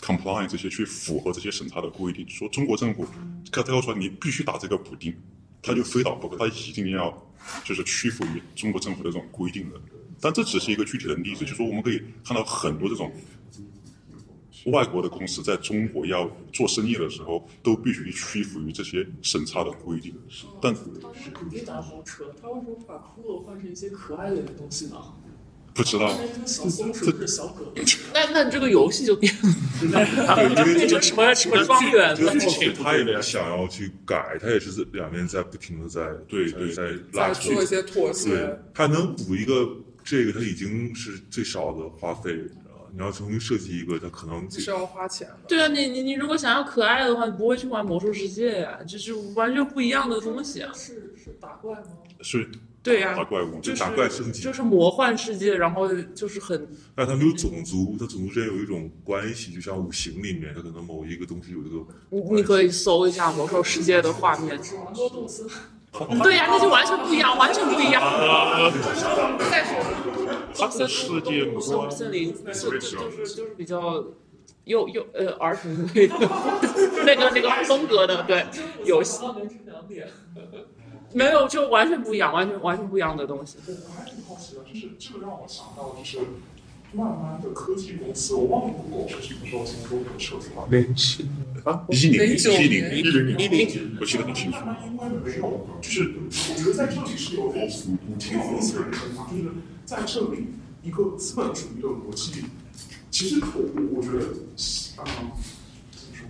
Speaker 7: ，compliance 这些去符合这些审查的规定，说中国政府他他要说你必须打这个补丁，他就非打不可，他一定要就是屈服于中国政府的这种规定的。但这只是一个具体的例子，就是说我们可以看到很多这种外国的公司在中国要做生意的时候，都必须屈服于这些审查的规定。但
Speaker 6: 你打豪车，他为什么不把骷髅换成一些可爱的东西呢？
Speaker 7: 不知道，
Speaker 6: 那个小松鼠是小狗，
Speaker 1: 那那这个游戏就变了，变成什么什么庄园了？
Speaker 8: 他也想要去改，他也是两边在不停的在
Speaker 7: 对对
Speaker 8: 在拉扯
Speaker 4: 做一些妥
Speaker 8: 对
Speaker 4: 协。，
Speaker 8: 他能补一个这个，他已经是最少的花费啊。你要重新设计一个，它可能
Speaker 4: 是要花钱的。
Speaker 1: 对啊，你你你如果想要可爱的话，你不会去玩魔兽世界呀、这是完全不一样的东西啊。
Speaker 6: 是是打怪吗？
Speaker 7: 是
Speaker 1: 对呀、
Speaker 7: 打怪物，
Speaker 1: 就是
Speaker 8: 打怪升级
Speaker 1: 就是魔幻世界，然后就是很
Speaker 8: 但它没有种族，它种族之间有一种关系，就像五行里面，它可能某一个东西有一个
Speaker 1: 你你可以搜一下魔兽世界的画面。
Speaker 6: 王多动森，
Speaker 1: 对呀、那就完全不一样，完全不一样。再说，
Speaker 7: 他的世界观
Speaker 1: 森林是就是就是比较幼幼呃儿童类的那个那个风格的对游戏，没有就完全不一样，完全完全不一样的东西。
Speaker 3: 我还挺好奇的，就是这个让我想到，就是慢慢的。科技公司，我忘了 Google 是什么时候从中国撤出来的。
Speaker 2: 零七啊，
Speaker 7: 一零
Speaker 4: 九
Speaker 7: 一
Speaker 4: 年
Speaker 7: 零一零年一零年，我记得很清楚。
Speaker 3: 他们应该没有，就是我觉得在这里是有点挺有意思的。一个地方，就是在这里一个资本主义的。逻辑，其实我我我觉得，啊、怎么说？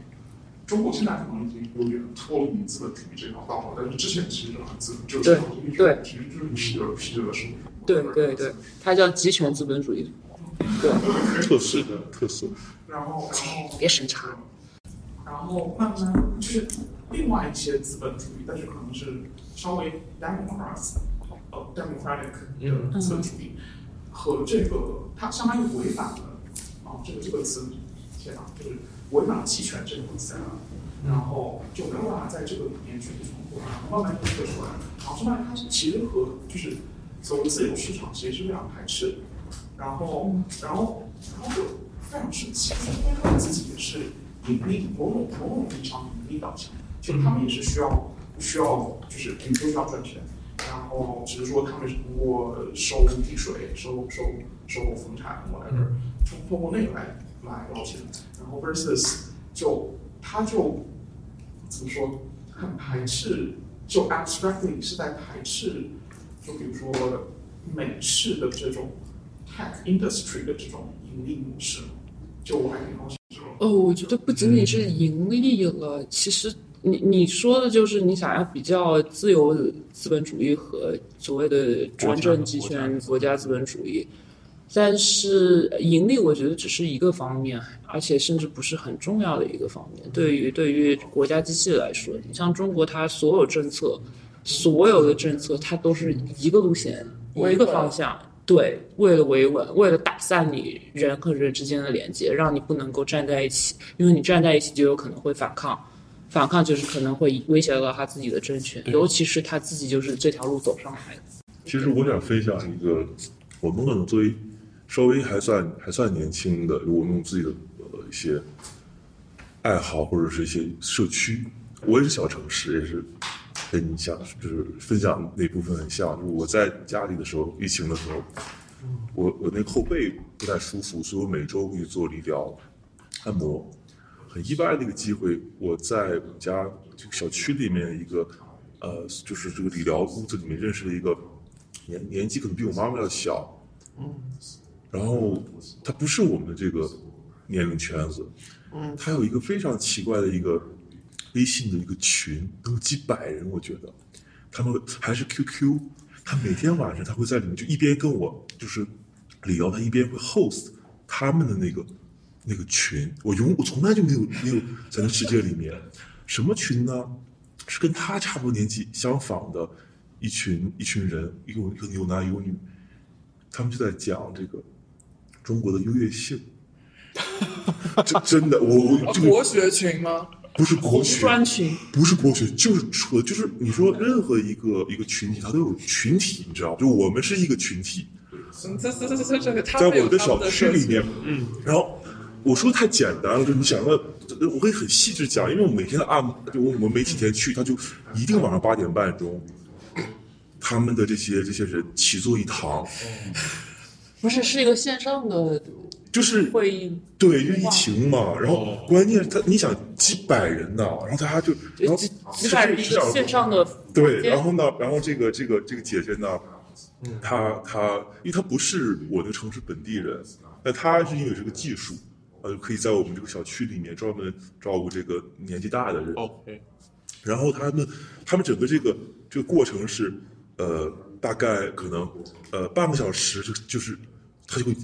Speaker 3: 中国现在可能已经有点脱离资本主义这条道了，但是之前其实很资本，就是
Speaker 1: 对
Speaker 3: 其实就是皮着皮着的。生。
Speaker 1: 对对对，它叫集权资本主义。对，
Speaker 8: 特色的特色。
Speaker 3: 然后，然后
Speaker 1: 别审查。
Speaker 3: 然后慢慢就是另外一些资本主义，但是可能是稍微 democratic 呃 democratic 的资本主义，和这个它相当于违反了啊这个这个词，天哪，就是违反了期权这个东西啊，然后就没有办法在这个里面去重复，然后慢慢就推出来，然后这慢它其实和就是所谓自由市场其实是非常排斥的，然后然后然后就非常神奇，因为他们自己也是。盈利某种某种意义上盈利导向，就他们也是需要需要就是比如说需要赚钱，然后只是说他们是通过收地税、收收收房产 whatever，通通过那个来来捞钱，然后 versus 就他就怎么说很排斥，就 abstractly 是在排斥，就比如说美式的这种 tech industry 的这种盈利模式，就我还挺好奇。
Speaker 1: 哦，我觉得不仅仅是盈利了，其实你你说的就是你想要比较自由资本主义和所谓的专政集权国家资本主义，但是盈利我觉得只是一个方面，而且甚至不是很重要的一个方面。对于对于国家机器来说，你像中国，它所有政策，所有的政策它都是一个路线，一个方向。对，为了维稳，为了打散你人和人之间的连接，让你不能够站在一起，因为你站在一起就有可能会反抗，反抗就是可能会威胁到他自己的政权，尤其是他自己就是这条路走上来的。
Speaker 8: 其实我想分享一个，我们可能作为稍微还算还算年轻的，我们用自己的呃一些爱好或者是一些社区，我也是小城市，也是跟你像就是分享那部分很像。就是我在家里的时候，疫情的时候，我我那后背不太舒服，所以我每周会去做理疗、按摩。很意外的一个机会，我在我们家这个小区里面一个呃，就是这个理疗屋子里面认识了一个年年纪可能比我妈妈要小，然后他不是我们的这个年龄圈子，他有一个非常奇怪的一个微信的一个群，都有几百人，我觉得他们还是 QQ，他每天晚上他会在里面就一边跟我就是理疗，他一边会 host 他们的那个那个群，我永我从来就没有没有在那世界里面，什么群呢？是跟他差不多年纪相仿的一群一群人，一个一个有男有女，他们就在讲这个中国的优越性。这真的，我我这个
Speaker 4: 国学群吗？
Speaker 8: 不是国学，
Speaker 1: 专群
Speaker 8: 不是国学，就是说，就是你说任何一个一个群体，它都有群体，你知道吗？就我们是一个群体，
Speaker 4: 嗯这这这这这个，
Speaker 8: 在我的小区里面，嗯，然后我说太简单了，就你想要，我可以很细致讲，因为我每天的按摩，就我我没几天去，他就一定晚上八点半钟，他们的这些这些人齐坐一堂，
Speaker 1: 不是是一个线上的
Speaker 8: 就是
Speaker 1: 会议，
Speaker 8: 对，就疫情嘛，然后关键他你想几百人呢，然后大家就然后
Speaker 1: 几几百人线上的
Speaker 8: 对，然后呢，然后这个这个这个姐姐呢，她她因为她不是我那个城市本地人，那她是因为有这个技术，呃，可以在我们这个小区里面专门照顾这个年纪大的人。
Speaker 2: OK，
Speaker 8: 然后他们他们整个这个这个过程是，呃，大概可能呃半个小时就就是他就会。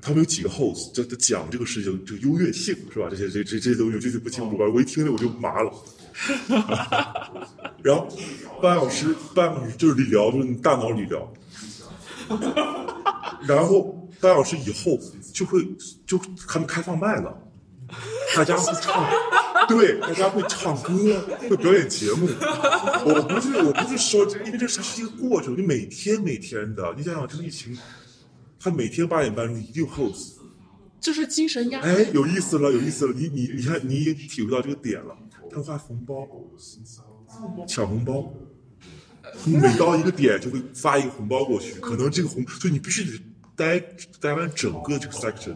Speaker 8: 他们有几个 host 在在讲这个事情，这个优越性是吧？这些这这这些东西具体不清楚吧？我一听着我就麻了。然后半小时半小时就是理疗，就是你大脑理疗。然后半小时以后就会就他们开放麦了，大家会唱，对，大家会唱歌，会表演节目。我不是我不是说，因为这是是一个过程，你每天每天的，你想想这个疫情，他每天八点半钟一定 host，
Speaker 1: 就是精神压力。
Speaker 8: 哎，有意思了，有意思了，你你你看你已经体会到这个点了，他发红包，抢红包。每到一个点就会发一个红包过去，可能这个红，所以你必须得待待完整个这个 section。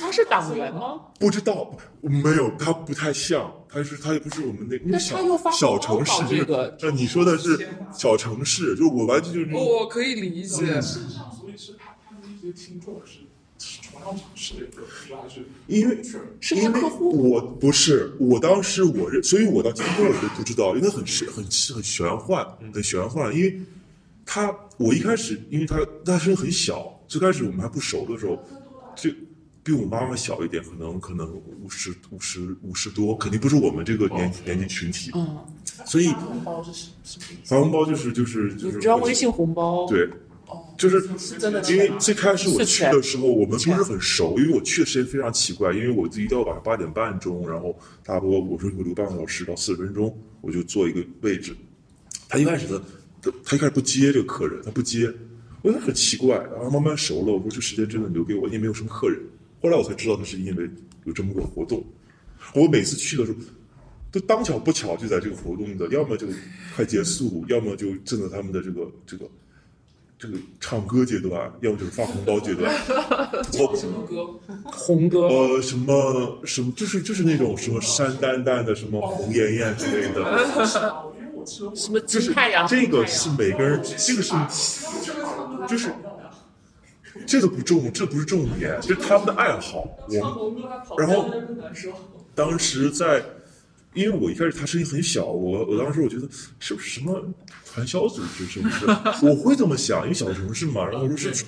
Speaker 1: 他是党员吗？
Speaker 8: 不知道，没有，他不太像，他是他也不是我们那那个小小城市
Speaker 1: 这个
Speaker 8: 那，你说的是小城市，就是我完全就是
Speaker 4: 我可以理解，
Speaker 3: 些听众是是同样城市的人，还是
Speaker 8: 因为
Speaker 1: 是
Speaker 8: 因为
Speaker 1: 他客户
Speaker 8: 我不是，我当时我认，所以我到今天我都不知道，因为很是很很玄幻，很玄幻。因为他我一开始，因为他他声音很小，最开始我们还不熟的时候，就比我妈妈小一点，可能可能五十五十五十多，肯定不是我们这个年年纪群体。
Speaker 1: 嗯，
Speaker 8: 所以
Speaker 1: 红包是什么意思？
Speaker 8: 发红包就是就是就是
Speaker 1: 你知道微信红包？
Speaker 8: 对，就是
Speaker 1: 真的
Speaker 8: 因为最开始我去的时候，我们不是很熟，因为我去的时间非常奇怪，因为我一到晚上八点半钟，然后差不多我说我留半个小时到四十分钟，我就坐一个位置。他一开始他，他一开始不接这个客人，他不接，我觉得很奇怪，然后慢慢熟了，我说这时间真的留给我，因为没有什么客人。后来我才知道，那是因为有这么个活动。我每次去的时候，都当巧不巧就在这个活动的，要么就快结束，要么就正在他们的这个这个这个唱歌阶段，要么就是发红包阶段。我
Speaker 1: 什么歌？红歌。
Speaker 8: 呃，什么什么，就是就是那种什么山丹丹的，什么红艳艳之类的，
Speaker 1: 什么
Speaker 8: 就是
Speaker 1: 金太阳？
Speaker 8: 这个是每个人，这个是就是这个不重，这不是重点，这是他们的爱好。我然后当时在，因为我一开始他声音很小，我我当时我觉得是不是什么传销组织，是不是？我会这么想，因为小城市嘛。然后我说是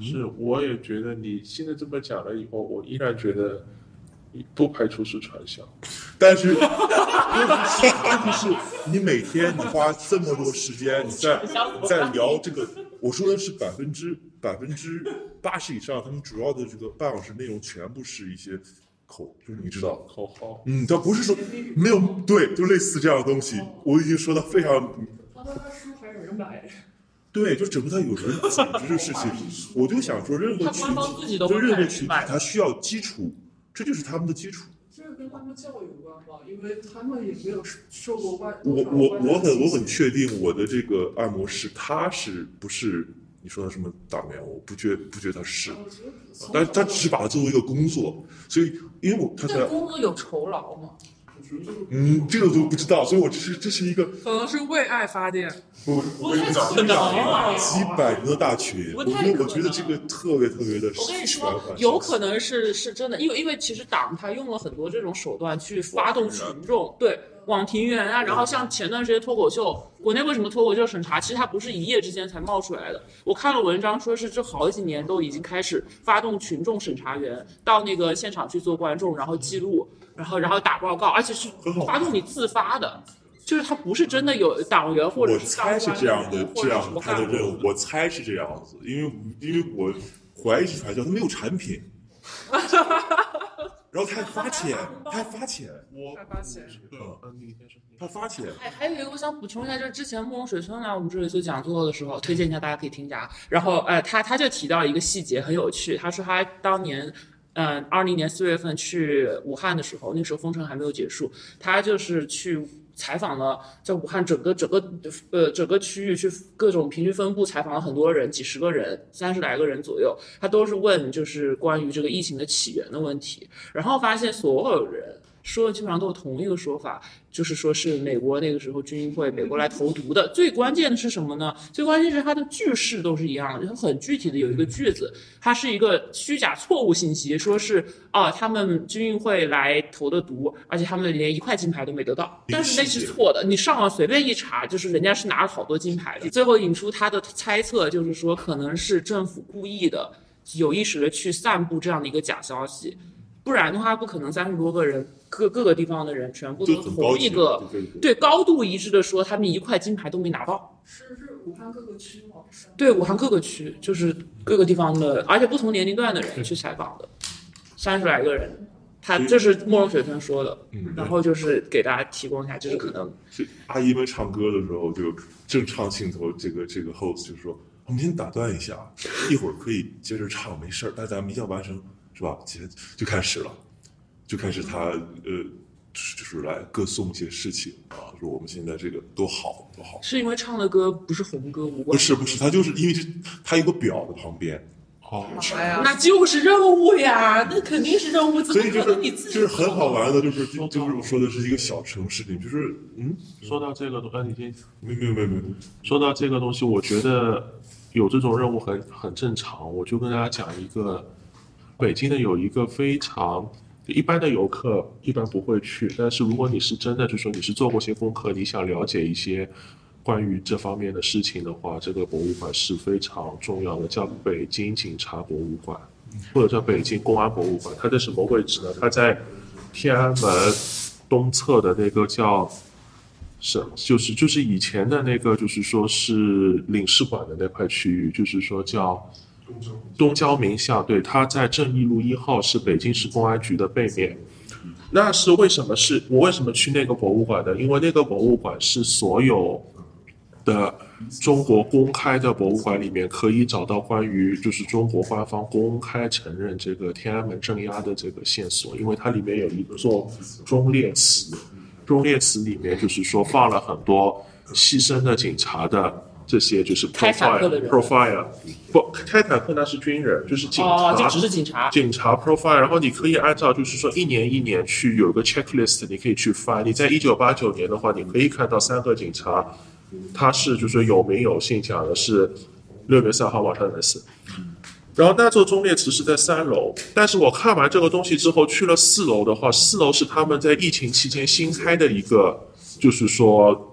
Speaker 2: 是，我也觉得你现在这么讲了以后，我依然觉得不排除是传销。
Speaker 8: 但是问题是，问题是你每天你花这么多时间，你在在聊这个，我说的是百分之百分之八十以上，他们主要的这个半小时内容全部是一些口，就是你知道，
Speaker 2: 口号，
Speaker 8: 嗯，他不是说没有对，就类似这样的东西，我已经说的非常
Speaker 6: 他他书还有人买，
Speaker 8: 对，就整个他有人组织的事情，我就想说，任何群体，就任何群体，
Speaker 1: 开始买
Speaker 8: 它需要基础，这就是他们的基础。
Speaker 6: 这个跟他们教育有关吧？因为他们也没有受过外。
Speaker 8: 我我我很我很确定我的这个按摩师他是不是你说的什么党员？我不觉不觉得他是，但是他只是把它作为一个工作，所以因为我他
Speaker 1: 这
Speaker 8: 在
Speaker 1: 工作有酬劳吗？
Speaker 8: 嗯这个都不知道，所以我这是这是一个
Speaker 4: 可能是为爱发电。
Speaker 8: 不我跟你讲几百人的大群，我
Speaker 1: 太可
Speaker 8: 觉得我觉得这个特别特别的
Speaker 1: 我跟你说，有可能是是真的，因为因为其实党他用了很多这种手段去发动群众，对。网庭园啊，然后像前段时间脱口秀，国内为什么脱口秀审查，其实它不是一夜之间才冒出来的。我看了文章说是这好几年都已经开始发动群众审查员到那个现场去做观众，然后记录，然后然后打报告，而且是发动你自发的。就是他不是真的有党员或者
Speaker 8: 我猜是这样的，这样他的任务，我猜是这样子，因为因为我怀疑是传销，他没有产品，然后他还发钱，他还发钱，
Speaker 2: 我
Speaker 4: 还发钱
Speaker 2: 对，嗯，你先说。
Speaker 8: 他发钱，
Speaker 1: 还还有一个我想补充一下，就是之前慕容水村来我们这里做讲座的时候，推荐一下大家可以听一下。然后呃，他他就提到一个细节很有趣，他说他当年嗯，二零年四月份去武汉的时候，那时候封城还没有结束，他就是去采访了在武汉整个整个呃整个区域去各种平均分布采访了很多人，几十个人，三十来个人左右，他都是问就是关于这个疫情的起源的问题，然后发现所有人。说的基本上都是同一个说法，就是说是美国那个时候军运会美国来投毒的。最关键的是什么呢？最关键是它的句式都是一样的，它很具体的有一个句子，它是一个虚假错误信息，说是啊他们军运会来投的毒，而且他们连一块金牌都没得到，但是那是错的。你上网随便一查，就是人家是拿了好多金牌的。最后引出他的猜测，就是说可能是政府故意的、有意识的去散布这样的一个假消息。不然的话，不可能三十多个人，各各个地方的人全部都同一个，对高度一致的说，他们一块金牌都没拿到。
Speaker 6: 是是武汉各个区吗？
Speaker 1: 对，武汉各个区就是各个地方的，而且不同年龄段的人去采访的，三十来个人，他这是慕容雪村说的，然后就是给大家提供一下，就是可能
Speaker 8: 阿姨们唱歌的时候，就正唱镜头，这个这个 host 就说，我们先打断一下，一会儿可以接着唱，没事儿，但咱们一定要完成。是吧？其实就开始了，就开始他呃，就是来歌颂一些事情啊，说我们现在这个多好多好。
Speaker 1: 是因为唱的歌不是红歌无关？
Speaker 8: 不是不是，他就是因为是他有个表在旁边。
Speaker 1: 哦，那就是任务呀，那肯定是任务。
Speaker 8: 所以就是就是很好玩的，就是就是我说的是一个小城市里，就是嗯，
Speaker 2: 说到这个东西，你先
Speaker 8: 没没没没，
Speaker 2: 说到这个东西，我觉得有这种任务很很正常。我就跟大家讲一个。北京呢有一个非常一般的游客一般不会去，但是如果你是真的，就说你是做过些功课，你想了解一些关于这方面的事情的话，这个博物馆是非常重要的，叫北京警察博物馆，或者叫北京公安博物馆。它在什么位置呢？它在天安门东侧的那个叫是就是就是以前的那个就是说是领事馆的那块区域，就是说叫。东交民巷，对，它在正义路一号，是北京市公安局的背面。那是为什么？是我为什么去那个博物馆的？因为那个博物馆是所有的中国公开的博物馆里面可以找到关于就是中国官方公开承认这个天安门镇压的这个线索，因为它里面有一座忠烈祠，忠烈祠里面就是说放了很多牺牲的警察的。这些就是 profile，profile，不开坦克那是军人，就是警察，
Speaker 1: 就只是警察。
Speaker 2: 警察 profile，然后你可以按照就是说一年一年去有个 checklist，你可以去翻。你在一九八九年的话，你可以看到三个警察，他是就是有名有姓，讲的是六月三号晚上的事。然后那座忠烈祠是在三楼，但是我看完这个东西之后去了四楼的话，四楼是他们在疫情期间新开的一个，就是说。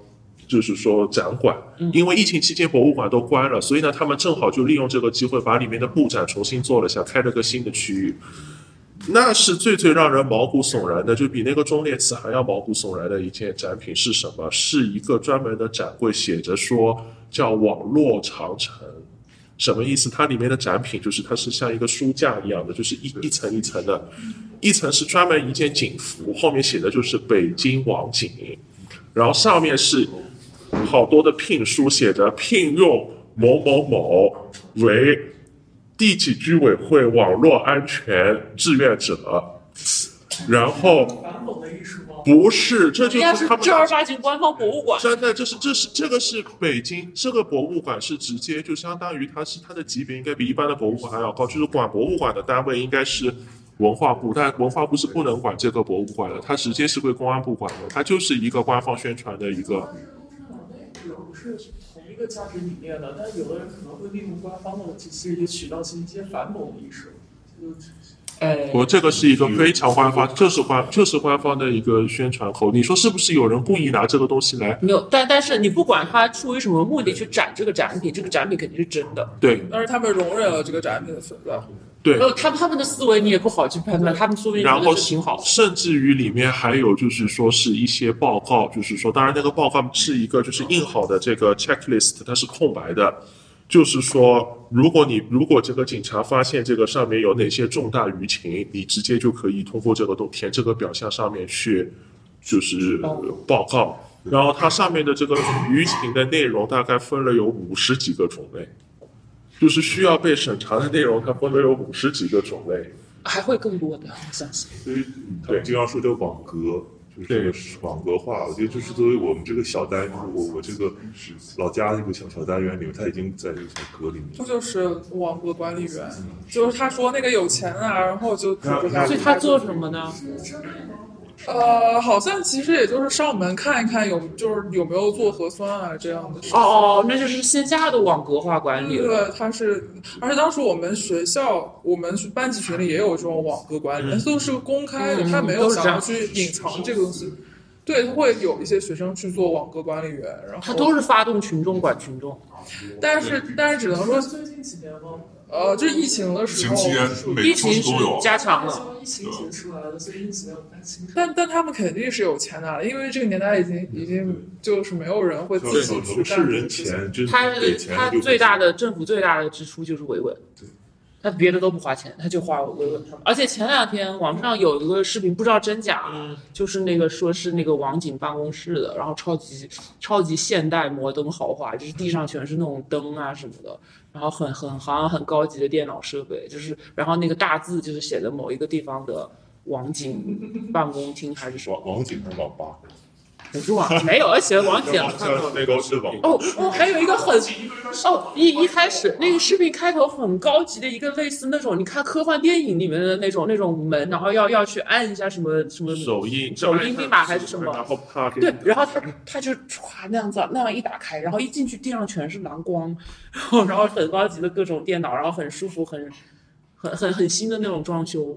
Speaker 2: 就是说展馆，因为疫情期间博物馆都关了，所以呢，他们正好就利用这个机会把里面的布展重新做了下，开了个新的区域。那是最最让人毛骨悚然的，就比那个忠烈祠还要毛骨悚然的一件展品是什么？是一个专门的展柜，写着说叫网络长城，什么意思？它里面的展品就是它是像一个书架一样的，就是一一层一层的，一层是专门一件警服，后面写的就是北京网警，然后上面是。好多的聘书写着聘用某某某为第几居委会网络安全志愿者，然后不是，这就是他们
Speaker 1: 正儿八经官方博物馆。
Speaker 2: 真的，这是这是这个是北京这个博物馆是直接就相当于它是它的级别应该比一般的博物馆还要高，就是管博物馆的单位应该是文化部，但文化部是不能管这个博物馆的，它直接是归公安部管的，它就是一个官方宣传的一个。
Speaker 6: 是同一个价值理念的，但是有的人可能会利用官方的这些渠道进行一些反蒙的意识。
Speaker 1: 哎，
Speaker 2: 我这个是一个非常官方，就是官就是官方的一个宣传口。你说是不是有人故意拿这个东西来？
Speaker 1: 没有，但但是你不管他出于什么目的去展这个展品，这个展品肯定是真的。
Speaker 2: 对，
Speaker 4: 但是他们容忍了这个展品的存在。
Speaker 2: 对，
Speaker 1: 呃，他们他们的思维你也不好去判断，他们说不定
Speaker 2: 然后
Speaker 1: 挺好。
Speaker 2: 甚至于里面还有就是说是一些报告，就是说，当然那个报告是一个就是印好的这个 checklist，它是空白的。就是说，如果你如果这个警察发现这个上面有哪些重大舆情，你直接就可以通过这个都填这个表项上面去，就是报告。然后它上面的这个舆情的内容大概分了有五十几个种类。就是需要被审查的内容，它分了有五十几个种类，
Speaker 1: 还会更多的，我相信。
Speaker 8: 所以他们经常说叫网格，就是网格化。我觉得就是作为我们这个小单，我我这个老家那个小小单元里面，他已经在这个小格里面。
Speaker 4: 这就是网格管理员，就是他说那个有钱啊，然后就。
Speaker 1: 所以他做什么呢？
Speaker 4: 呃，好像其实也就是上门看一看有，就是有没有做核酸啊这样的事。
Speaker 1: 哦哦，那就是线下的网格化管理了。
Speaker 4: 对，他是，而且当时我们学校，我们班级群里也有这种网格管理，
Speaker 1: 嗯
Speaker 4: 都是公开的，他没有想要去隐藏这个东西。对，他会有一些学生去做网格管理员，然后
Speaker 1: 他都是发动群众管群众。
Speaker 4: 但是但是只能说，
Speaker 6: 最近几年吗？
Speaker 4: 呃，就是疫情的时候，
Speaker 5: 疫情期间每个城
Speaker 1: 情是
Speaker 5: 市都有。
Speaker 1: 加强了。
Speaker 6: 疫情前出来的，所以疫情不太清楚。
Speaker 4: 但但他们肯定是有钱拿的，因为这个年代已经已经就是没有人会自己去干
Speaker 8: 人钱，
Speaker 1: 他他最大的政府最大的支出就是维稳，他别的都不花钱，他就花维稳。而且前两天网上有一个视频，不知道真假，就是那个说是那个网警办公室的，然后超级超级现代摩登豪华，就是地上全是那种灯啊什么的，然后很很好像很高级的电脑设备，就是然后那个大字就是写的某一个地方的网警办公厅还是什么，
Speaker 8: 网警还是网吧？
Speaker 1: 不是网 没有，而且网警。
Speaker 8: 像那个是网
Speaker 1: 哦哦，还有一个很 哦，一一开始那个视频开头很高级的一个类似那种，你看科幻电影里面的那种那种门，然后要要去按一下什么什么
Speaker 2: 手印
Speaker 1: 手印密码还是什么
Speaker 2: 然后啪
Speaker 1: 对，然后他他就唰那样子那样一打开，然后一进去地上全是蓝光，然后然后很高级的各种电脑，然后很舒服很很很很新的那种装修，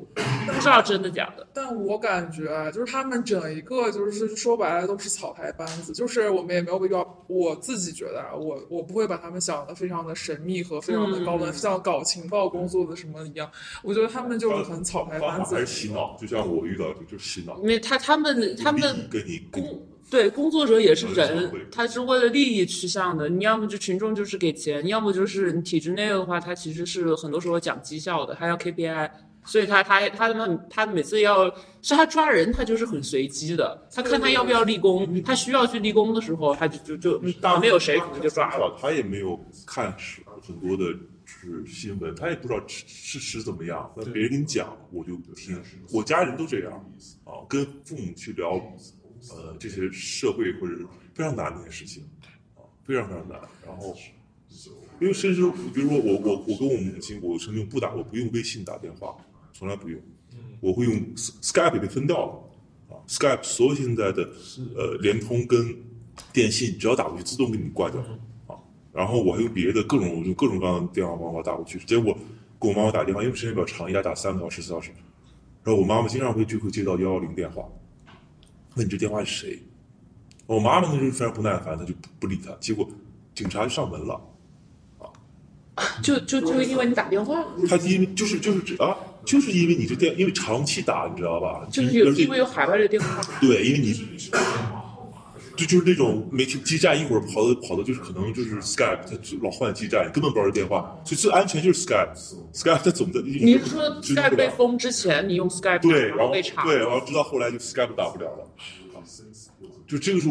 Speaker 1: 不知道真的假的。
Speaker 4: 但我感觉啊，就是他们整一个就是说白了都是草台班子，就是我们也没有必要。我自己觉得啊，我我不会把他们想的非常的神秘和非常的高端，
Speaker 1: 嗯
Speaker 4: 像搞情报工作的什么一样。我觉得他们就是很草台班子
Speaker 8: 还是。洗脑，就像我遇到的就是洗脑，
Speaker 1: 因为他他们他们
Speaker 8: 跟你跟你
Speaker 1: 工对工作者也是
Speaker 8: 嗯
Speaker 1: 人，他是为了利益趋向的。你要么就群众就是给钱，要么就是你体制内的话，他其实是很多时候讲绩效的，他要 KPI。所以他他他们他每次要是他抓人，他就是很随机的。他看他要不要立功，他需要去立功的时候，他就就就旁边有谁可能就抓了。
Speaker 8: 他也没有看很多的就是新闻，他也不知道事实怎么样。那别人跟你讲，我就听。我家人都这样啊，跟父母去聊，呃，这些社会或者非常难的一件事情啊，非常非常难。然后，因为甚至比如说我我我跟我母亲，我曾经不打，我不用微信打电话，从来不用，我会用 Skype 被分掉了啊，Skype 所有现在的呃联通跟电信，只要打过去自动给你挂掉啊。然后我还用别的各种用各种各样的电话方法打过去，结果给我妈妈打电话，因为时间比较长，一打打三个小时、四小时，然后我妈妈经常会就会接到幺幺零电话，问你这电话是谁？我妈妈那时候非常不耐烦，她就不不理他，结果警察就上门了。
Speaker 1: 啊就就就因为你打电话，
Speaker 8: 他因为就是就是这啊，就是因为你这电，因为长期打，你知道吧？
Speaker 1: 就是有因为有海外的电话。
Speaker 8: 对，因为你就就是那种每天基站一会儿跑的跑的，就是可能就是 Skype，他老换基站，根本不知道是电话，所以最安全就是 Skype，Skype 它总的
Speaker 1: 你是说
Speaker 8: 知
Speaker 1: Skype 被封之前，你用 Skype
Speaker 8: 对，然后
Speaker 1: 被查？
Speaker 8: 对，然后直到后来就 Skype 打不了了，啊就这个是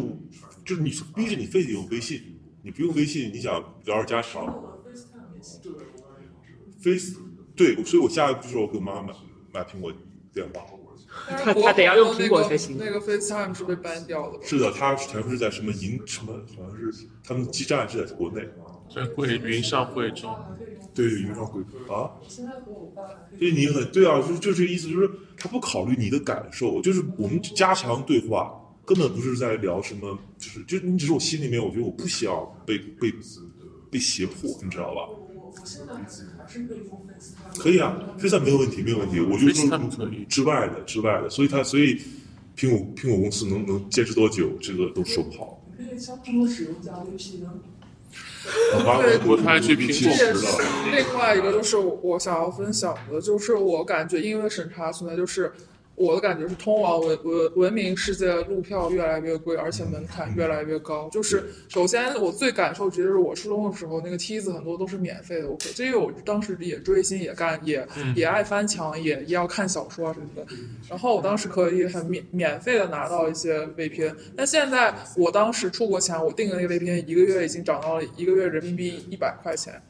Speaker 8: 就是你逼着你非得用微信，你不用微信，你想聊点家常，Face 对，所以我下一步就是我给我妈妈买买苹果电话。
Speaker 1: 他他得要用苹果才行
Speaker 4: 那个 FaceTime 是被 ban 掉的吧？
Speaker 8: 是的，他全部是在什么营什么，好像是他们基站是在国内，
Speaker 2: 在贵云上贵州，
Speaker 8: 对，云上贵啊。
Speaker 6: 现在和我爸还可以
Speaker 8: 对你很对啊，就是就这个意思，就是他不考虑你的感受，就是我们加强对话，根本不是在聊什么，就是就你只是我心里面，我觉得我不想被被被胁迫，你知道吧？
Speaker 6: 可以
Speaker 8: 啊，非常没有问题，没有问题。我就说之外的之外的，所以他所以苹果苹果公司能能坚持多久，这个都说不好。
Speaker 6: 可以相同的使用加 VPN。
Speaker 4: 对
Speaker 2: 我太去苹果
Speaker 4: 这也是
Speaker 8: 了。
Speaker 4: 另外一个，就是我想要分享的，就是我感觉因为审查存在，就是我的感觉是通往文文文明世界的路票越来越贵，而且门槛越来越高。就是首先我最感受直接是我初中的时候，那个梯子很多都是免费的，我这因为我当时也追星，也干也也爱翻墙，也也要看小说啊什么的。然后我当时可以很免免费的拿到一些 VPN，但现在我当时出国前我订的那个 VPN 一个月已经涨到了一个月人民币一百块钱。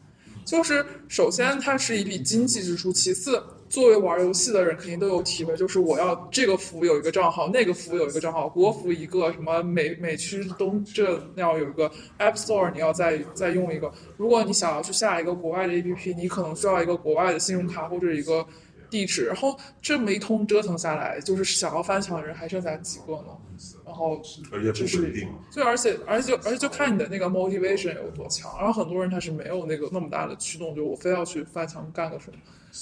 Speaker 4: 就是首先它是一笔经济支出，其次作为玩游戏的人，肯定都有体会，就是我要这个服有一个账号，那个服有一个账号，国服一个，什么美美区东这那样有一个 App Store，你要再再用一个。如果你想要去下一个国外的 APP，你可能需要一个国外的信用卡或者一个地址，然后这么一通折腾下来，就是想要翻墙的人还剩咱几个呢？然后
Speaker 8: 而且
Speaker 4: 就是
Speaker 8: 不稳定。
Speaker 4: 对，而且而且而且就看你的那个 motivation 有多强。然后很多人他是没有那个那么大的驱动，就我非要去翻墙干个什么。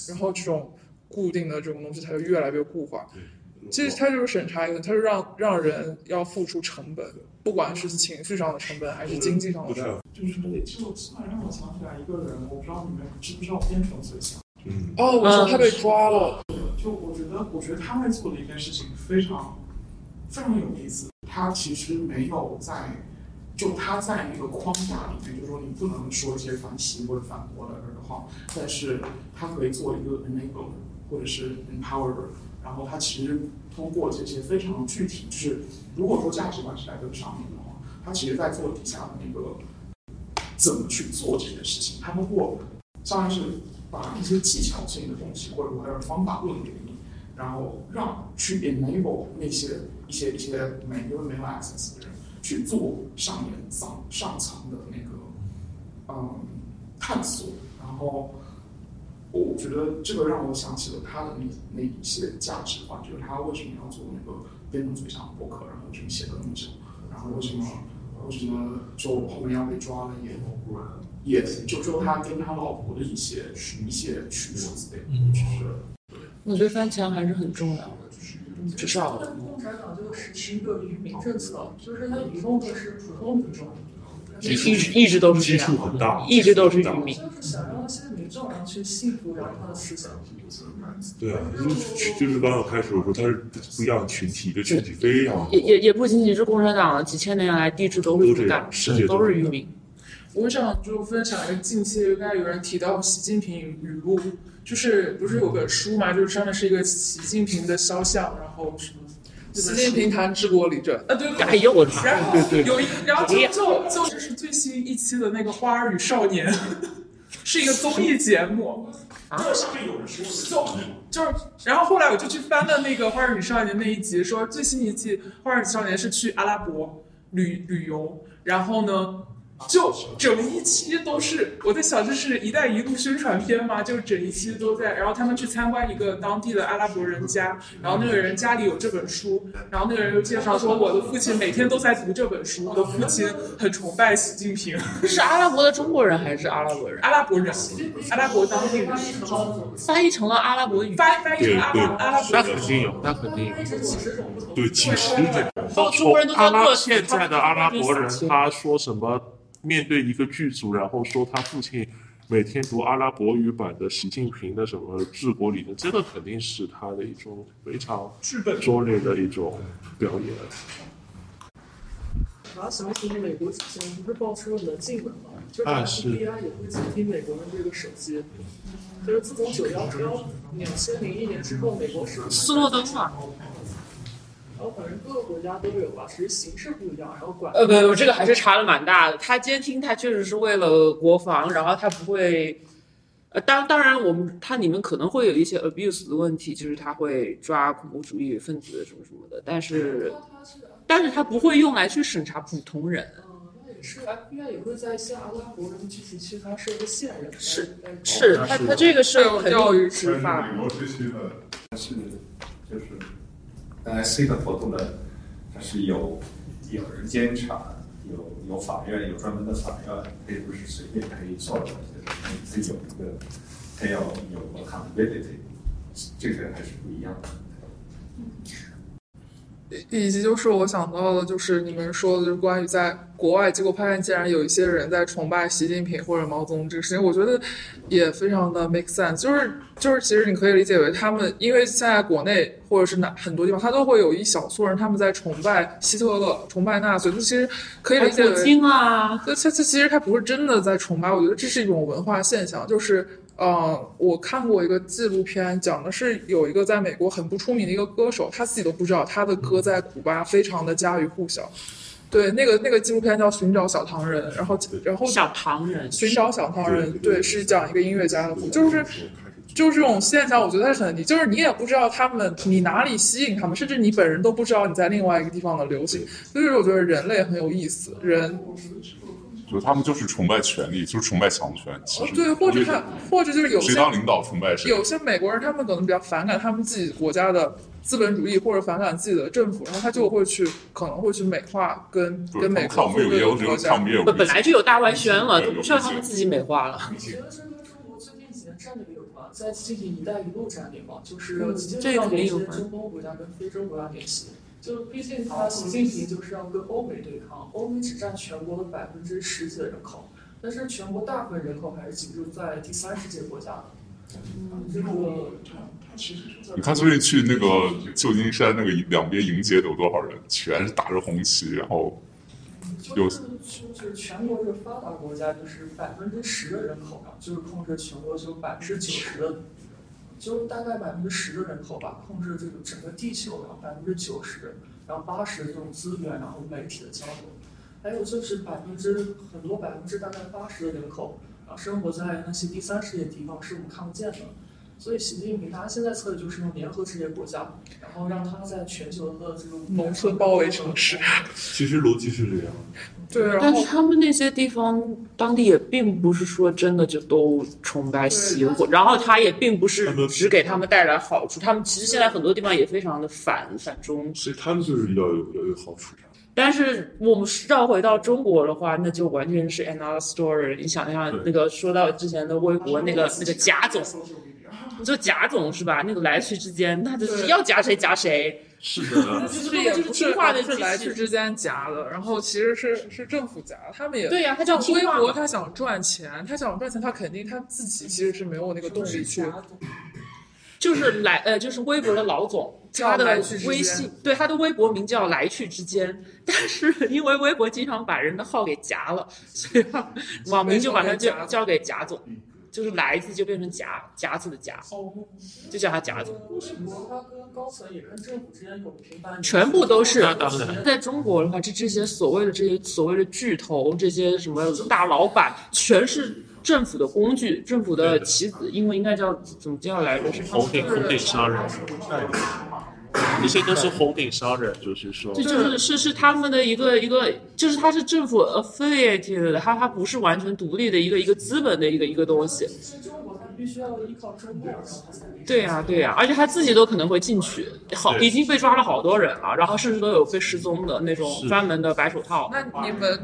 Speaker 4: 然后这种固定的这种东西，它就越来越固化。其实它就是审查一个，它是让让人要付出成本，不管是情绪上的成本还是经济上的成本。
Speaker 6: 就是就突然让我想起来一个人，我不知道你们知不知道边城随想。
Speaker 8: 嗯，
Speaker 4: 哦，我说他被抓了，
Speaker 6: 就我觉得，我觉得他们做的一件事情非常非常有意思。他其实没有在，就他在一个框架里面，就是说你不能说一些反西或者反国的的话，但是他可以做一个 enable，或者是 empower，。然后他其实通过这些非常具体，就是如果说价值观是在这个上面的话，他其实在做底下的那个怎么去做这件事情，他通过相当于是把一些技巧性的东西或者或者方法论给你，然后让去 enable 那些一些一些没有没有 access 的人去做上面上上层的那个嗯探索，然后我觉得这个让我想起了他的那那一些价值观，就是他为什么要做那个辩论嘴上博客，然后这么写了那么久，然后为什么为什么就后面要被抓了也也就说他跟他老婆的一些一些取舍之类的，就是。
Speaker 1: 我觉得翻墙还是很重要的，至少
Speaker 6: 但共产党这个实行一个愚民政策，就是它愚弄的是普通民众，
Speaker 1: 一直一直都是这
Speaker 8: 基数
Speaker 1: 样，
Speaker 8: 很大，
Speaker 1: 一直都是愚民。
Speaker 6: 就是想让那些民众然后去信服然后他的思想。
Speaker 8: 对啊，就是就是刚刚开始我说，它是不一样的群体，这群体非常
Speaker 1: 也也也不仅仅是共产党了，几千年来地质都是这
Speaker 8: 样世界
Speaker 1: 的，都是愚民。
Speaker 4: 我想就分享一个近期大概有人提到习近平语录，就是不是有本书嘛，就是上面是一个习近平的肖像，然后什么习近平谈治国理政，啊对对
Speaker 1: 哎呦我操！
Speaker 4: 然后有一，然后就就就这是最新一期的那个《花儿与少年》，是一个综艺节目。
Speaker 6: 这上面有人说
Speaker 4: 就就是，然后后来我就去翻了那个《花儿与少年》那一集，说最新一季《花儿与少年》是去阿拉伯旅旅游，然后呢，就整一期都是我在想，这是“一带一路”宣传片吗？就整一期都在，然后他们去参观一个当地的阿拉伯人家，然后那个人家里有这本书，然后那个人又介绍说，我的父亲每天都在读这本书，我的父亲很崇拜习近平，
Speaker 1: 是阿拉伯的中国人还是阿拉伯人？
Speaker 4: 阿拉伯人，阿拉伯当地人，
Speaker 1: 翻译成了阿拉伯语。
Speaker 4: 翻翻译成阿拉阿拉伯
Speaker 2: 那肯定有，那肯定有。
Speaker 8: 对几十种。
Speaker 1: 哦，中国人都
Speaker 2: 阿拉
Speaker 1: 在做
Speaker 2: 现在的阿拉伯人，他说什么？面对一个剧组，然后说他父亲每天读阿拉伯语版的习近平的什么治国理论，这个肯定是他的一种非常拙劣的一种表演。
Speaker 6: 我要想起美国之前不是爆出了门禁门吗？就是 FBI 也会监听美国人这个手机。就是自从九幺幺两千零一年之后，美国是
Speaker 1: 斯诺登嘛？
Speaker 6: 然后反正各个国家都有吧，只是形式不一样，然后管。
Speaker 1: 呃，不不，这个还是差的蛮大的。他监听，他确实是为了国防，然后他不会，呃，当当然，我们它里面可能会有一些 abuse 的问题，就是他会抓恐怖主义分子什么什么的，但是，但是他不会用来去审查普通人。
Speaker 6: 嗯，那也是 FBI 也会在一些阿拉伯人聚集区，它设个线人。
Speaker 1: 是
Speaker 6: 但
Speaker 1: 是他他这个是
Speaker 4: 有
Speaker 1: 肯
Speaker 4: 教育
Speaker 1: 执法。
Speaker 5: 美国最新的
Speaker 9: 是就是刚才 C 的活动呢，它是有有人监察，有有法院，有专门的法院，并不是随便可以做的，就是是有一个，它要有 accountability，这个还是不一样的。
Speaker 4: 以及就是我想到的，就是你们说的，就是关于在国外结果发现，竟然有一些人在崇拜习近平或者毛泽东这个事情，我觉得也非常的 make sense。就是就是，其实你可以理解为他们，因为现在国内或者是哪很多地方，他都会有一小撮人他们在崇拜希特勒、崇拜纳粹，就其实可以理解为
Speaker 1: 普京啊，
Speaker 4: 这这这其实他不是真的在崇拜，我觉得这是一种文化现象，就是。呃，我看过一个纪录片，讲的是有一个在美国很不出名的一个歌手，他自己都不知道他的歌在古巴非常的家喻户晓。对，那个那个纪录片叫《寻找小唐人》，然后然后
Speaker 1: 小唐人，
Speaker 4: 寻找小唐人，对，是讲一个音乐家的故事，就是就是这种现象，我觉得很你，就是你也不知道他们你哪里吸引他们，甚至你本人都不知道你在另外一个地方的流行。所以我觉得人类很有意思，人
Speaker 5: 就是他们就是崇拜权力，就是崇拜强权。其实
Speaker 4: 对，或者他或者就是有些
Speaker 5: 谁当领导崇拜谁。
Speaker 4: 有些美国人他们可能比较反感他们自己国家的资本主义，或者反感自己的政府，然后他就会去可能会去美化跟跟美
Speaker 5: 看我们有
Speaker 4: 国对
Speaker 5: 业务，
Speaker 4: 国家
Speaker 5: 看我。们业务
Speaker 1: 本本来就有大外宣了，不需要他们自己美化了。
Speaker 6: 你觉得这跟中国最近几年战略有关，在进行“一带一路”战略嘛，就是
Speaker 1: 嗯
Speaker 6: 基
Speaker 1: 这个
Speaker 6: 本上连接
Speaker 1: 肯定有关
Speaker 6: 中东国家跟非洲国家联系。就毕竟他习近平就是要跟欧美对抗，欧美只占全国的百分之十几的人口，但是全国大部分人口还是集中在第三世界国家的。嗯，这个
Speaker 5: 你看最近去那个旧金山那个两边迎接的有多少人，全是打着红旗，然后有
Speaker 6: 就是就是全国这个发达国家，就是百分之十的人口嘛，就是控制全国就百分之九十的，就大概百分之十的人口吧，控制这个整个地球，然后百分之九十，然后八十这种资源，然后媒体的交流，还有就是百分之很多百分之大概八十的人口啊，生活在那些第三世界地方是我们看不见的。所以习近平他现在策略就是用联合这些国家，然后让他在全球的这种
Speaker 4: 农村包围城市，
Speaker 8: 其实逻辑是这样。
Speaker 4: 对，然后
Speaker 1: 但是他们那些地方当地也并不是说真的就都崇拜习火，然后他也并不是只给他们带来好处，他们其实现在很多地方也非常的反反中。
Speaker 8: 所以他们就是要有要有好处。
Speaker 1: 但是我们绕回到中国的话，那就完全是 another story。你想想那个说到之前的微博那个那个贾总，你说贾总是吧？那个来去之间，那就是要夹谁夹谁。
Speaker 2: 是的，
Speaker 4: 其实也不是
Speaker 1: 听话的
Speaker 4: 不是来去之间夹的，然后其实是是政府夹的，他们也
Speaker 1: 对呀他就
Speaker 4: 像微博他想赚钱，他想赚钱，他肯定他自己其实是没有那个动力去。
Speaker 1: 就是来呃，就是微博的老总，
Speaker 4: 叫
Speaker 1: 他的微信对他的微博名叫来去之间，但是因为微博经常把人的号给夹了，所以啊网名就把他叫交给贾总，就是来字就变成夹夹子的夹，就叫它夹子。
Speaker 6: 为什么他跟高层也跟政府之间有频繁？
Speaker 1: 全部都是。在中国的话，这这些所谓的这些所谓的巨头，这些什么大老板，全是政府的工具，政府的棋子，英文应该叫怎么叫来着？是他们
Speaker 2: 人，这些都是 holding 商人，就是说
Speaker 1: 这就是是是他们的一个一个，就是它是政府 affiliated 的，它它不是完全独立的一个一个资本的一个一个东西。对呀、对呀、而且他自己都可能会进去，好已经被抓了好多人了，然后甚至都有被失踪的那种专门的白手套。
Speaker 4: 那你们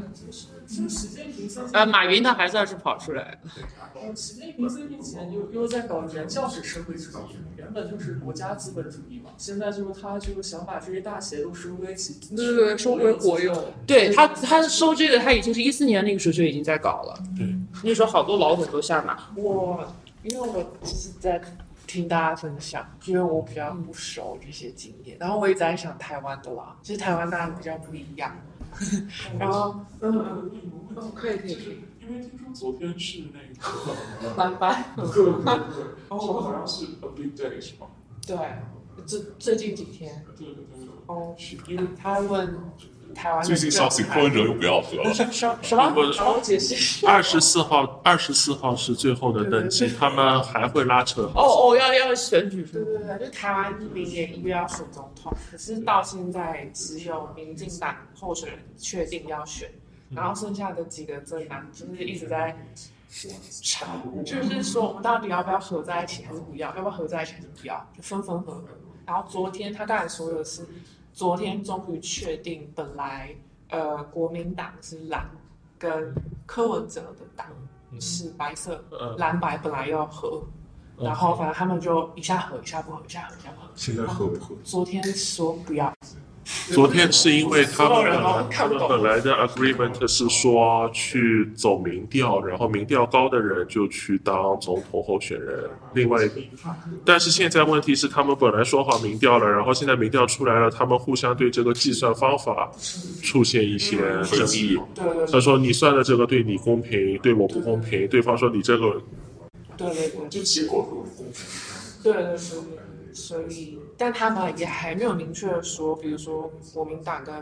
Speaker 1: 呃，马云他还算是跑出来，
Speaker 6: 呃，习近平最近几年又又在搞原教旨社会主义，原本就是国家资本主义嘛，现在就是他就是想把这些大企业都收归集，
Speaker 4: 对对，收归国有，
Speaker 1: 对他他收这个他已经是一四年那个时候就已经在搞了，
Speaker 2: 对，
Speaker 1: 那时候好多老总都下马。
Speaker 10: 我因为我就是在听大家分享，因为我比较不熟这些经验，然后我一直在想台湾的啦，其实台湾当然比较不一样，然后嗯嗯嗯，可以可以就是，
Speaker 3: 因为听说昨天是那个，
Speaker 10: 拜拜。
Speaker 3: 然后好像是 a big day 是吗？
Speaker 10: 对，最最近几天
Speaker 3: 对对对对。
Speaker 10: 哦，因为他问台湾
Speaker 5: 最近消息，柯文哲又不要喝了。
Speaker 10: 什什什么？
Speaker 2: 我
Speaker 10: 好，我解释。
Speaker 2: 二十四号，二十四号是最后的登记，他们还会拉扯。
Speaker 1: 哦哦，要要选举？
Speaker 10: 对对对，就台湾明年一月要选总统，可是到现在只有民进党候选人确定要选，然后剩下的几个政党就是一直在吵，就是说我们到底要不要合在一起还是不要，要不要合在一起还是不要，就分分合合。然后昨天他刚才说的是，昨天终于确定，本来呃国民党是蓝，跟柯文哲的党是白色，
Speaker 2: 嗯
Speaker 10: 蓝白本来要合。然后反正他们就一下合一下不合，一下合一下不合。
Speaker 8: 现在合不合？
Speaker 10: 昨天说不要，
Speaker 2: 昨天是因为他们本来的 agreement 是说去走民调，然后民调高的人就去当总统候选人。另外，但是现在问题是他们本来说好民调了，然后现在民调出来了，他们互相对这个计算方法出现一些争议。他说你算的这个对你公平，对我不公平。对方说你这个
Speaker 10: 对对对，
Speaker 3: 就结果如果
Speaker 10: 对对对对，所以但他们也还没有明确的说，比如说国民党跟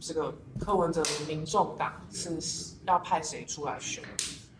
Speaker 10: 这个柯文哲的民众党是要派谁出来选，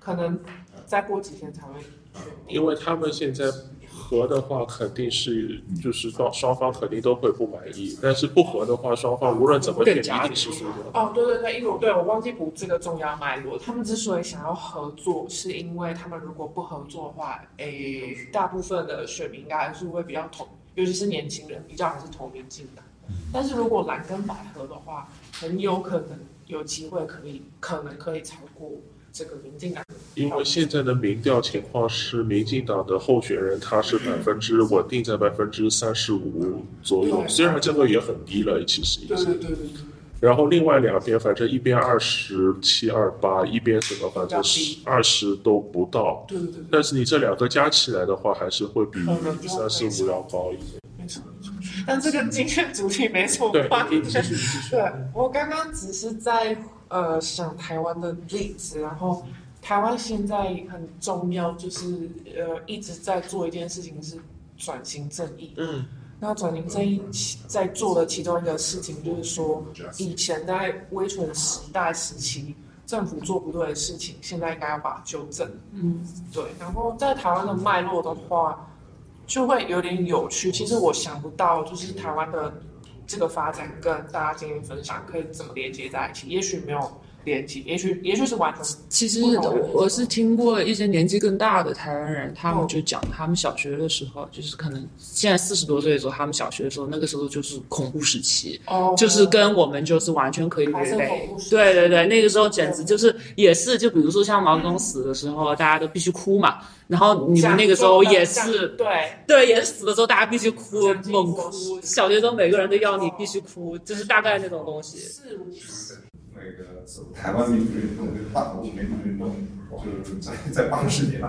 Speaker 10: 可能再过几天才会确。
Speaker 2: 因为他们现在和的话，肯定是就是双双方肯定都会不满意，但是不和的话，双方无论怎么选，一定是输的。
Speaker 10: 哦，对对对，因为我对我忘记补这个重要脉络。他们之所以想要合作，是因为他们如果不合作的话，诶，大部分的选民应该还是会比较投，尤其是年轻人比较还是投民进党。但是如果蓝跟白合的话，很有可能有机会可以可能可以超过这个民进党。
Speaker 2: 因为现在的民调情况是，民进党的候选人他是百分之稳定在百分之三十五左右，虽然这个也很低了，其实已经。
Speaker 10: 对对对对对。
Speaker 2: 然后另外两边，反正一边二十七二八，一边什么反正是二十都不到。
Speaker 10: 对对对对，
Speaker 2: 但是你这两个加起来的话，还是会比三十五要高一点。
Speaker 10: 没错没错。但这个今天主题没什么
Speaker 2: 对
Speaker 10: 关
Speaker 2: 你继续
Speaker 10: 系。
Speaker 2: 你继续
Speaker 10: 对我刚刚只是在呃想台湾的例子，然后台湾现在很重要，就是呃一直在做一件事情是转型正义。
Speaker 2: 嗯，
Speaker 10: 那转型正义其在做的其中一个事情就是说，以前在威权时代时期，政府做不对的事情，现在应该要把它纠正。
Speaker 1: 嗯，
Speaker 10: 对。然后在台湾的脉络的话，就会有点有趣。其实我想不到，就是台湾的这个发展跟大家今天分享可以怎么连接在一起。也许没有连接，也许也许是完全
Speaker 1: 其实我我是听过一些年纪更大的台湾人，他们就讲他们小学的时候，就是可能现在四十多岁的时候，他们小学的时候，那个时候就是恐怖时期，
Speaker 10: 哦，
Speaker 1: 就是跟我们就是完全可以。对对对，那个时候简直就是也是，就比如说像毛泽东死的时候，大家都必须哭嘛。然后你们那个时候也是，
Speaker 10: 对。
Speaker 1: 对，也是死的时候大家必须哭，猛哭。小学生每个人都要你必须哭，就是大概那种东西。
Speaker 10: 是。
Speaker 9: 那个台湾民主运动跟大陆民主运动，就是在在八十年代，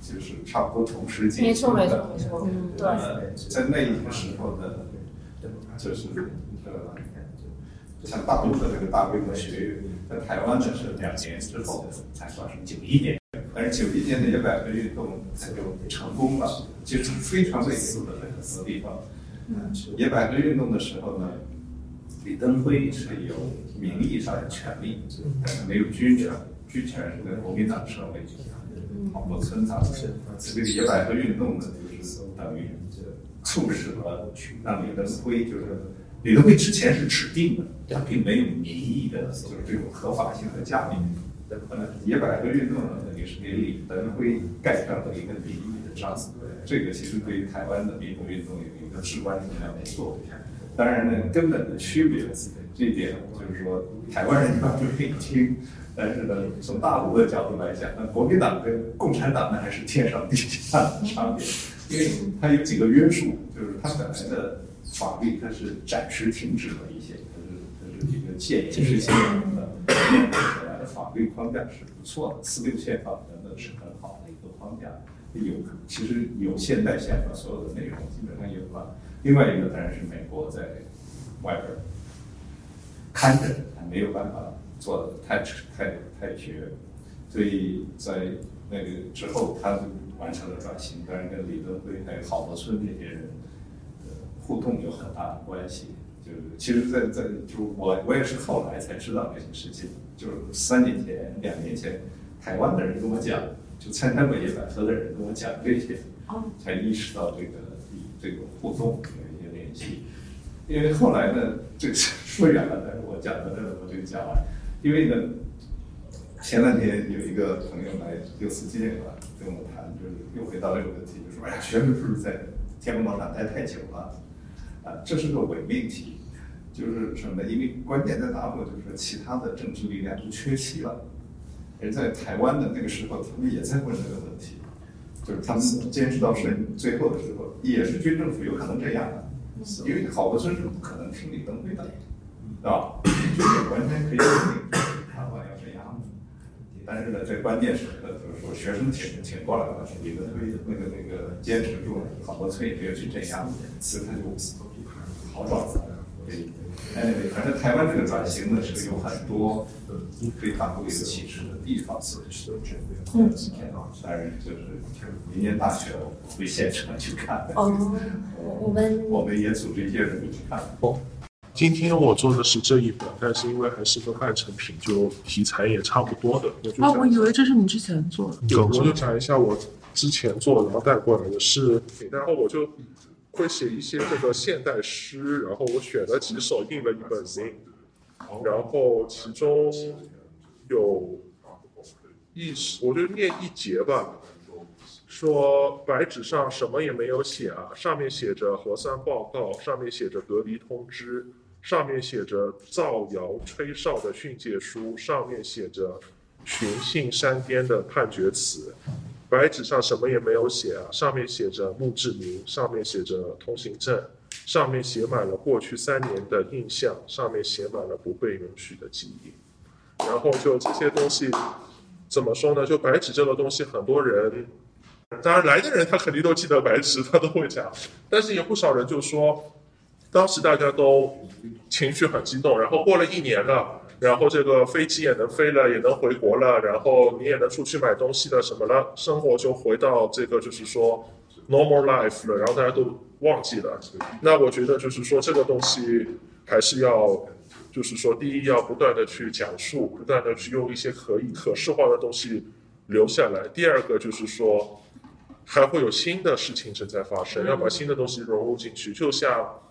Speaker 9: 就是差不多同时进行的。
Speaker 10: 没错没错没错，嗯，对。
Speaker 9: 呃，在那个时候的，就是呃，像大陆的这个大规模学运，在台湾呢是两年之后才算是九一年，但是九一年的野百合运动它就成功了，就是非常类似的那个地方。野百合运动的时候呢，李登辉是有名义上的权利，但是没有军权，军权是在国民党手里。郝柏村他是这个野百合运动呢，就是等于促使了让李登辉就是李登辉之前是指定的，他并没有名义的，就是这种合法性的加冕。呃，野百合运动呢，等于是给李登辉盖上了一个名义的章。这个其实对于台湾的民主运动有一个至关重要的作用。当然呢，根本的区别，这点就是说，台湾人一般不愿意听。但是呢，从大陆的角度来讲，那国民党跟共产党那还是天上地下的差别，因为它有几个约束，就是它本来的法律它是暂时停止了一些，它是它是一个戒严时期的，本来的法律框架是不错的，四六宪法等等是很好的一个框架，有其实有现代宪法所有的内容基本上有了。另外一个当然是美国在外边看着，他没有办法。做的太太太绝，所以在那个之后，他就完成了转型。当然，跟李登辉还有郝柏村这些人的互动有很大的关系。就是其实在，在就我我也是后来才知道这些事情。就是三年前、两年前，台湾的人跟我讲，就参加过野百合的人跟我讲这些，才意识到这个这个互动有一些联系。因为后来呢，这个说远了，但是我讲到这我就讲完。因为呢，前两天有一个朋友来六四纪念馆跟我谈，就是又回到这个问题，就说：“哎呀，学生是不是在天安门广场待太久了？”啊，这是个伪命题，就是什么呢？因为关键在哪里？就是说其他的政治力量都缺席了，而在台湾的那个时候，他们也在问这个问题，就是他们坚持到是最后的时候，也是军政府有可能这样的，因为郝柏村是不可能听李登辉的。是吧？就是完全可以肯定台湾要这样的，但是呢，在关键时刻，就是说学生挺挺过来了，李登辉那个那个坚持住了，郝柏村也没有去镇压，所以他就好转了。对，哎，反正台湾这个转型呢是有很多非常会有启示的地方，嗯，当然就是明年大选我会现场去看。
Speaker 11: 哦，我们
Speaker 9: 我们也组织一些人去看。
Speaker 2: 哦。今天我做的是这一本，但是因为还是个半成品，就题材也差不多的。
Speaker 1: 啊，我以为这是你之前做的。
Speaker 2: 有，我就讲一下我之前做然后带过来的是，然后我就会写一些这个现代诗，然后我选了几首印了一本 z 然后其中有一我就念一节吧，说白纸上什么也没有写啊，上面写着核酸报告，上面写着隔离通知，上面写着造谣吹哨的训诫书，上面写着寻衅山巅的判决词。白纸上什么也没有写啊，上面写着墓志铭，上面写着通行证，上面写满了过去三年的印象，上面写满了不被允许的记忆。然后就这些东西，怎么说呢？就白纸这个东西，很多人，当然来的人他肯定都记得白纸，他都会讲，但是也不少人就说，当时大家都情绪很激动，然后过了一年了。然后这个飞机也能飞了，也能回国了，然后你也能出去买东西了，什么了，生活就回到这个就是说 normal life 了，然后大家都忘记了。那我觉得就是说这个东西还是要，就是说第一要不断的去讲述，不断的去用一些可以可视化的东西留下来。第二个就是说还会有新的事情正在发生，要把新的东西融入进去，就像。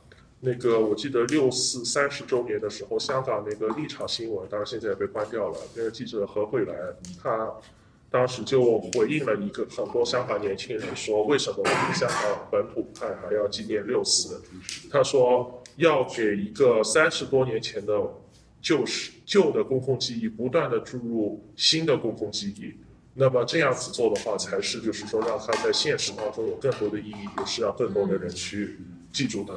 Speaker 2: 那个我记得六四三十周年的时候，香港那个立场新闻，当然现在也被关掉了。那个记者何慧兰，他当时就回应了一个很多香港年轻人说，为什么我们香港本土派还要纪念六四？他说要给一个三十多年前的旧时旧的公共记忆不断的注入新的公共记忆，那么这样子做的话，才是就是说让它在现实当中有更多的意义，也是让更多的人去。记住它。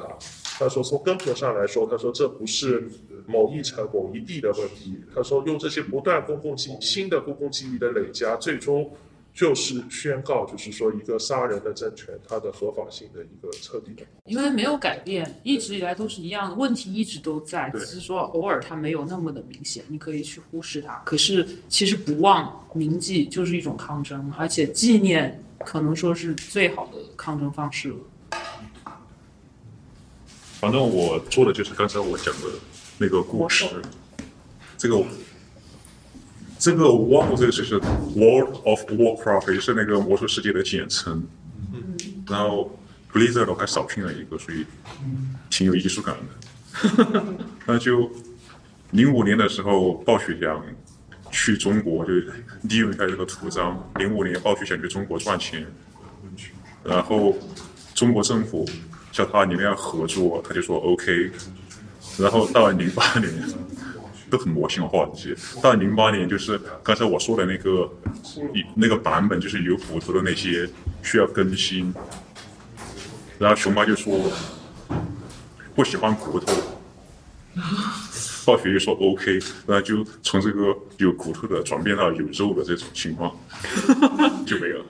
Speaker 2: 他说，从根本上来说，他说这不是某一城某一地的问题。他说，用这些不断公共记新的公共记忆的累加，最终就是宣告，就是说一个杀人的政权它的合法性的一个彻底的。
Speaker 1: 因为没有改变，一直以来都是一样的，问题一直都在，只是说偶尔它没有那么的明显，你可以去忽视它。可是其实不忘铭记就是一种抗争，而且纪念可能说是最好的抗争方式了。
Speaker 7: 反正我做的就是刚才我讲的那个故事，这个这个 War 这个就是 World of Warcraft，也是那个魔兽世界的简称。然后 Blizzard 还少拼了一个，所以挺有艺术感的。那就零五年的时候，暴雪想去中国，就利用一下这个图章。零五年暴雪想去中国赚钱，然后中国政府。叫他你们要合作，他就说 OK。然后到了零八年，都很魔性化这些。到零八年，就是刚才我说的那个那个版本，就是有骨头的那些需要更新。然后熊猫就说不喜欢骨头，暴雪就说 OK。然后就从这个有骨头的转变到有肉的这种情况，就没了。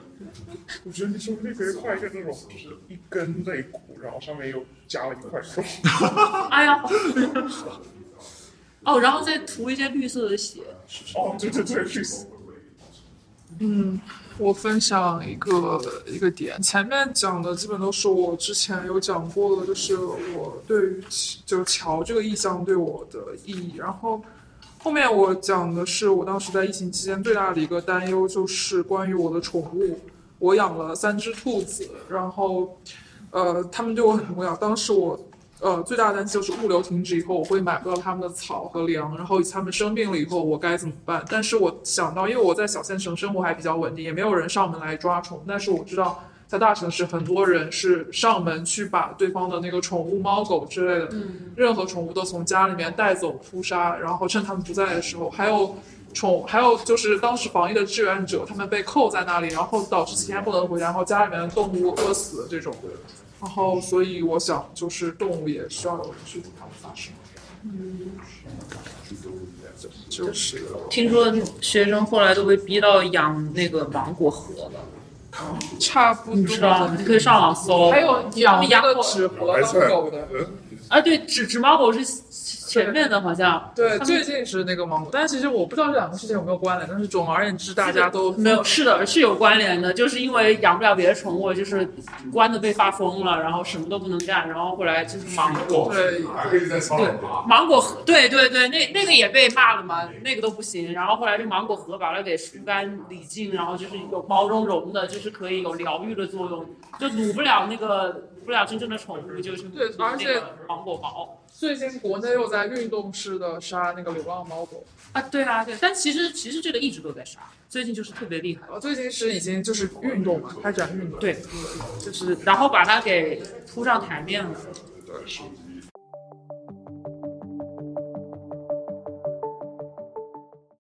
Speaker 3: 我觉得你说不定可以画一个那种，就是一根肋骨，然后上面又加了一块肉。
Speaker 1: 哎呀，哦，然后再涂一些绿色的血。
Speaker 3: 哦，对对对，绿色。
Speaker 4: 嗯，我分享一个一个点，前面讲的基本都是我之前有讲过的，就是我对于就桥这个意象对我的意义。然后后面我讲的是我当时在疫情期间最大的一个担忧，就是关于我的宠物。我养了三只兔子，然后，呃，它们对我很重要。当时我，呃，最大的担心就是物流停止以后，我会买不到它们的草和粮，然后它们生病了以后，我该怎么办？但是我想到，因为我在小县城生活还比较稳定，也没有人上门来抓虫。但是我知道，在大城市，很多人是上门去把对方的那个宠物猫狗之类的，任何宠物都从家里面带走扑杀，然后趁他们不在的时候，还有。宠还有就是当时防疫的志愿者，他们被扣在那里，然后导致几天不能回家，然后家里面的动物饿死这种。然后，所以我想，就是动物也需要有人去替他们发声。嗯，就是
Speaker 1: 听说学生后来都被逼到养那个芒果核了。
Speaker 4: 差不多，
Speaker 1: 你知道你可以上网搜。
Speaker 4: 还有养养的纸盒，狗的。
Speaker 1: 啊，对，纸纸猫狗是。前面的好像
Speaker 4: 对，最近是那个芒果，但其实我不知道这两个事情有没有关联，但是总而言之，大家都
Speaker 1: 没有，是的，是有关联的，就是因为养不了别的宠物，就是关的被发疯了，然后什么都不能干，然后后来就是芒果，
Speaker 4: 对
Speaker 5: 还可以再骚扰他。
Speaker 1: 芒果核，对对对，那那个也被骂了嘛，那个都不行，然后后来这芒果核把它给疏干理净，然后就是有毛茸茸的，就是可以有疗愈的作用，就撸不了那个撸不了真正的宠物，就是
Speaker 4: 对而且
Speaker 1: 那个芒果毛。
Speaker 4: 最近国内又在运动式的杀那个流浪猫狗，
Speaker 1: 啊，对啊，对，但其实其实这个一直都在杀，最近就是特别厉害。
Speaker 4: 我，最近是已经就是运动嘛，开展运动。
Speaker 1: 对，就是然后把它给铺上台面了。
Speaker 3: 对，是。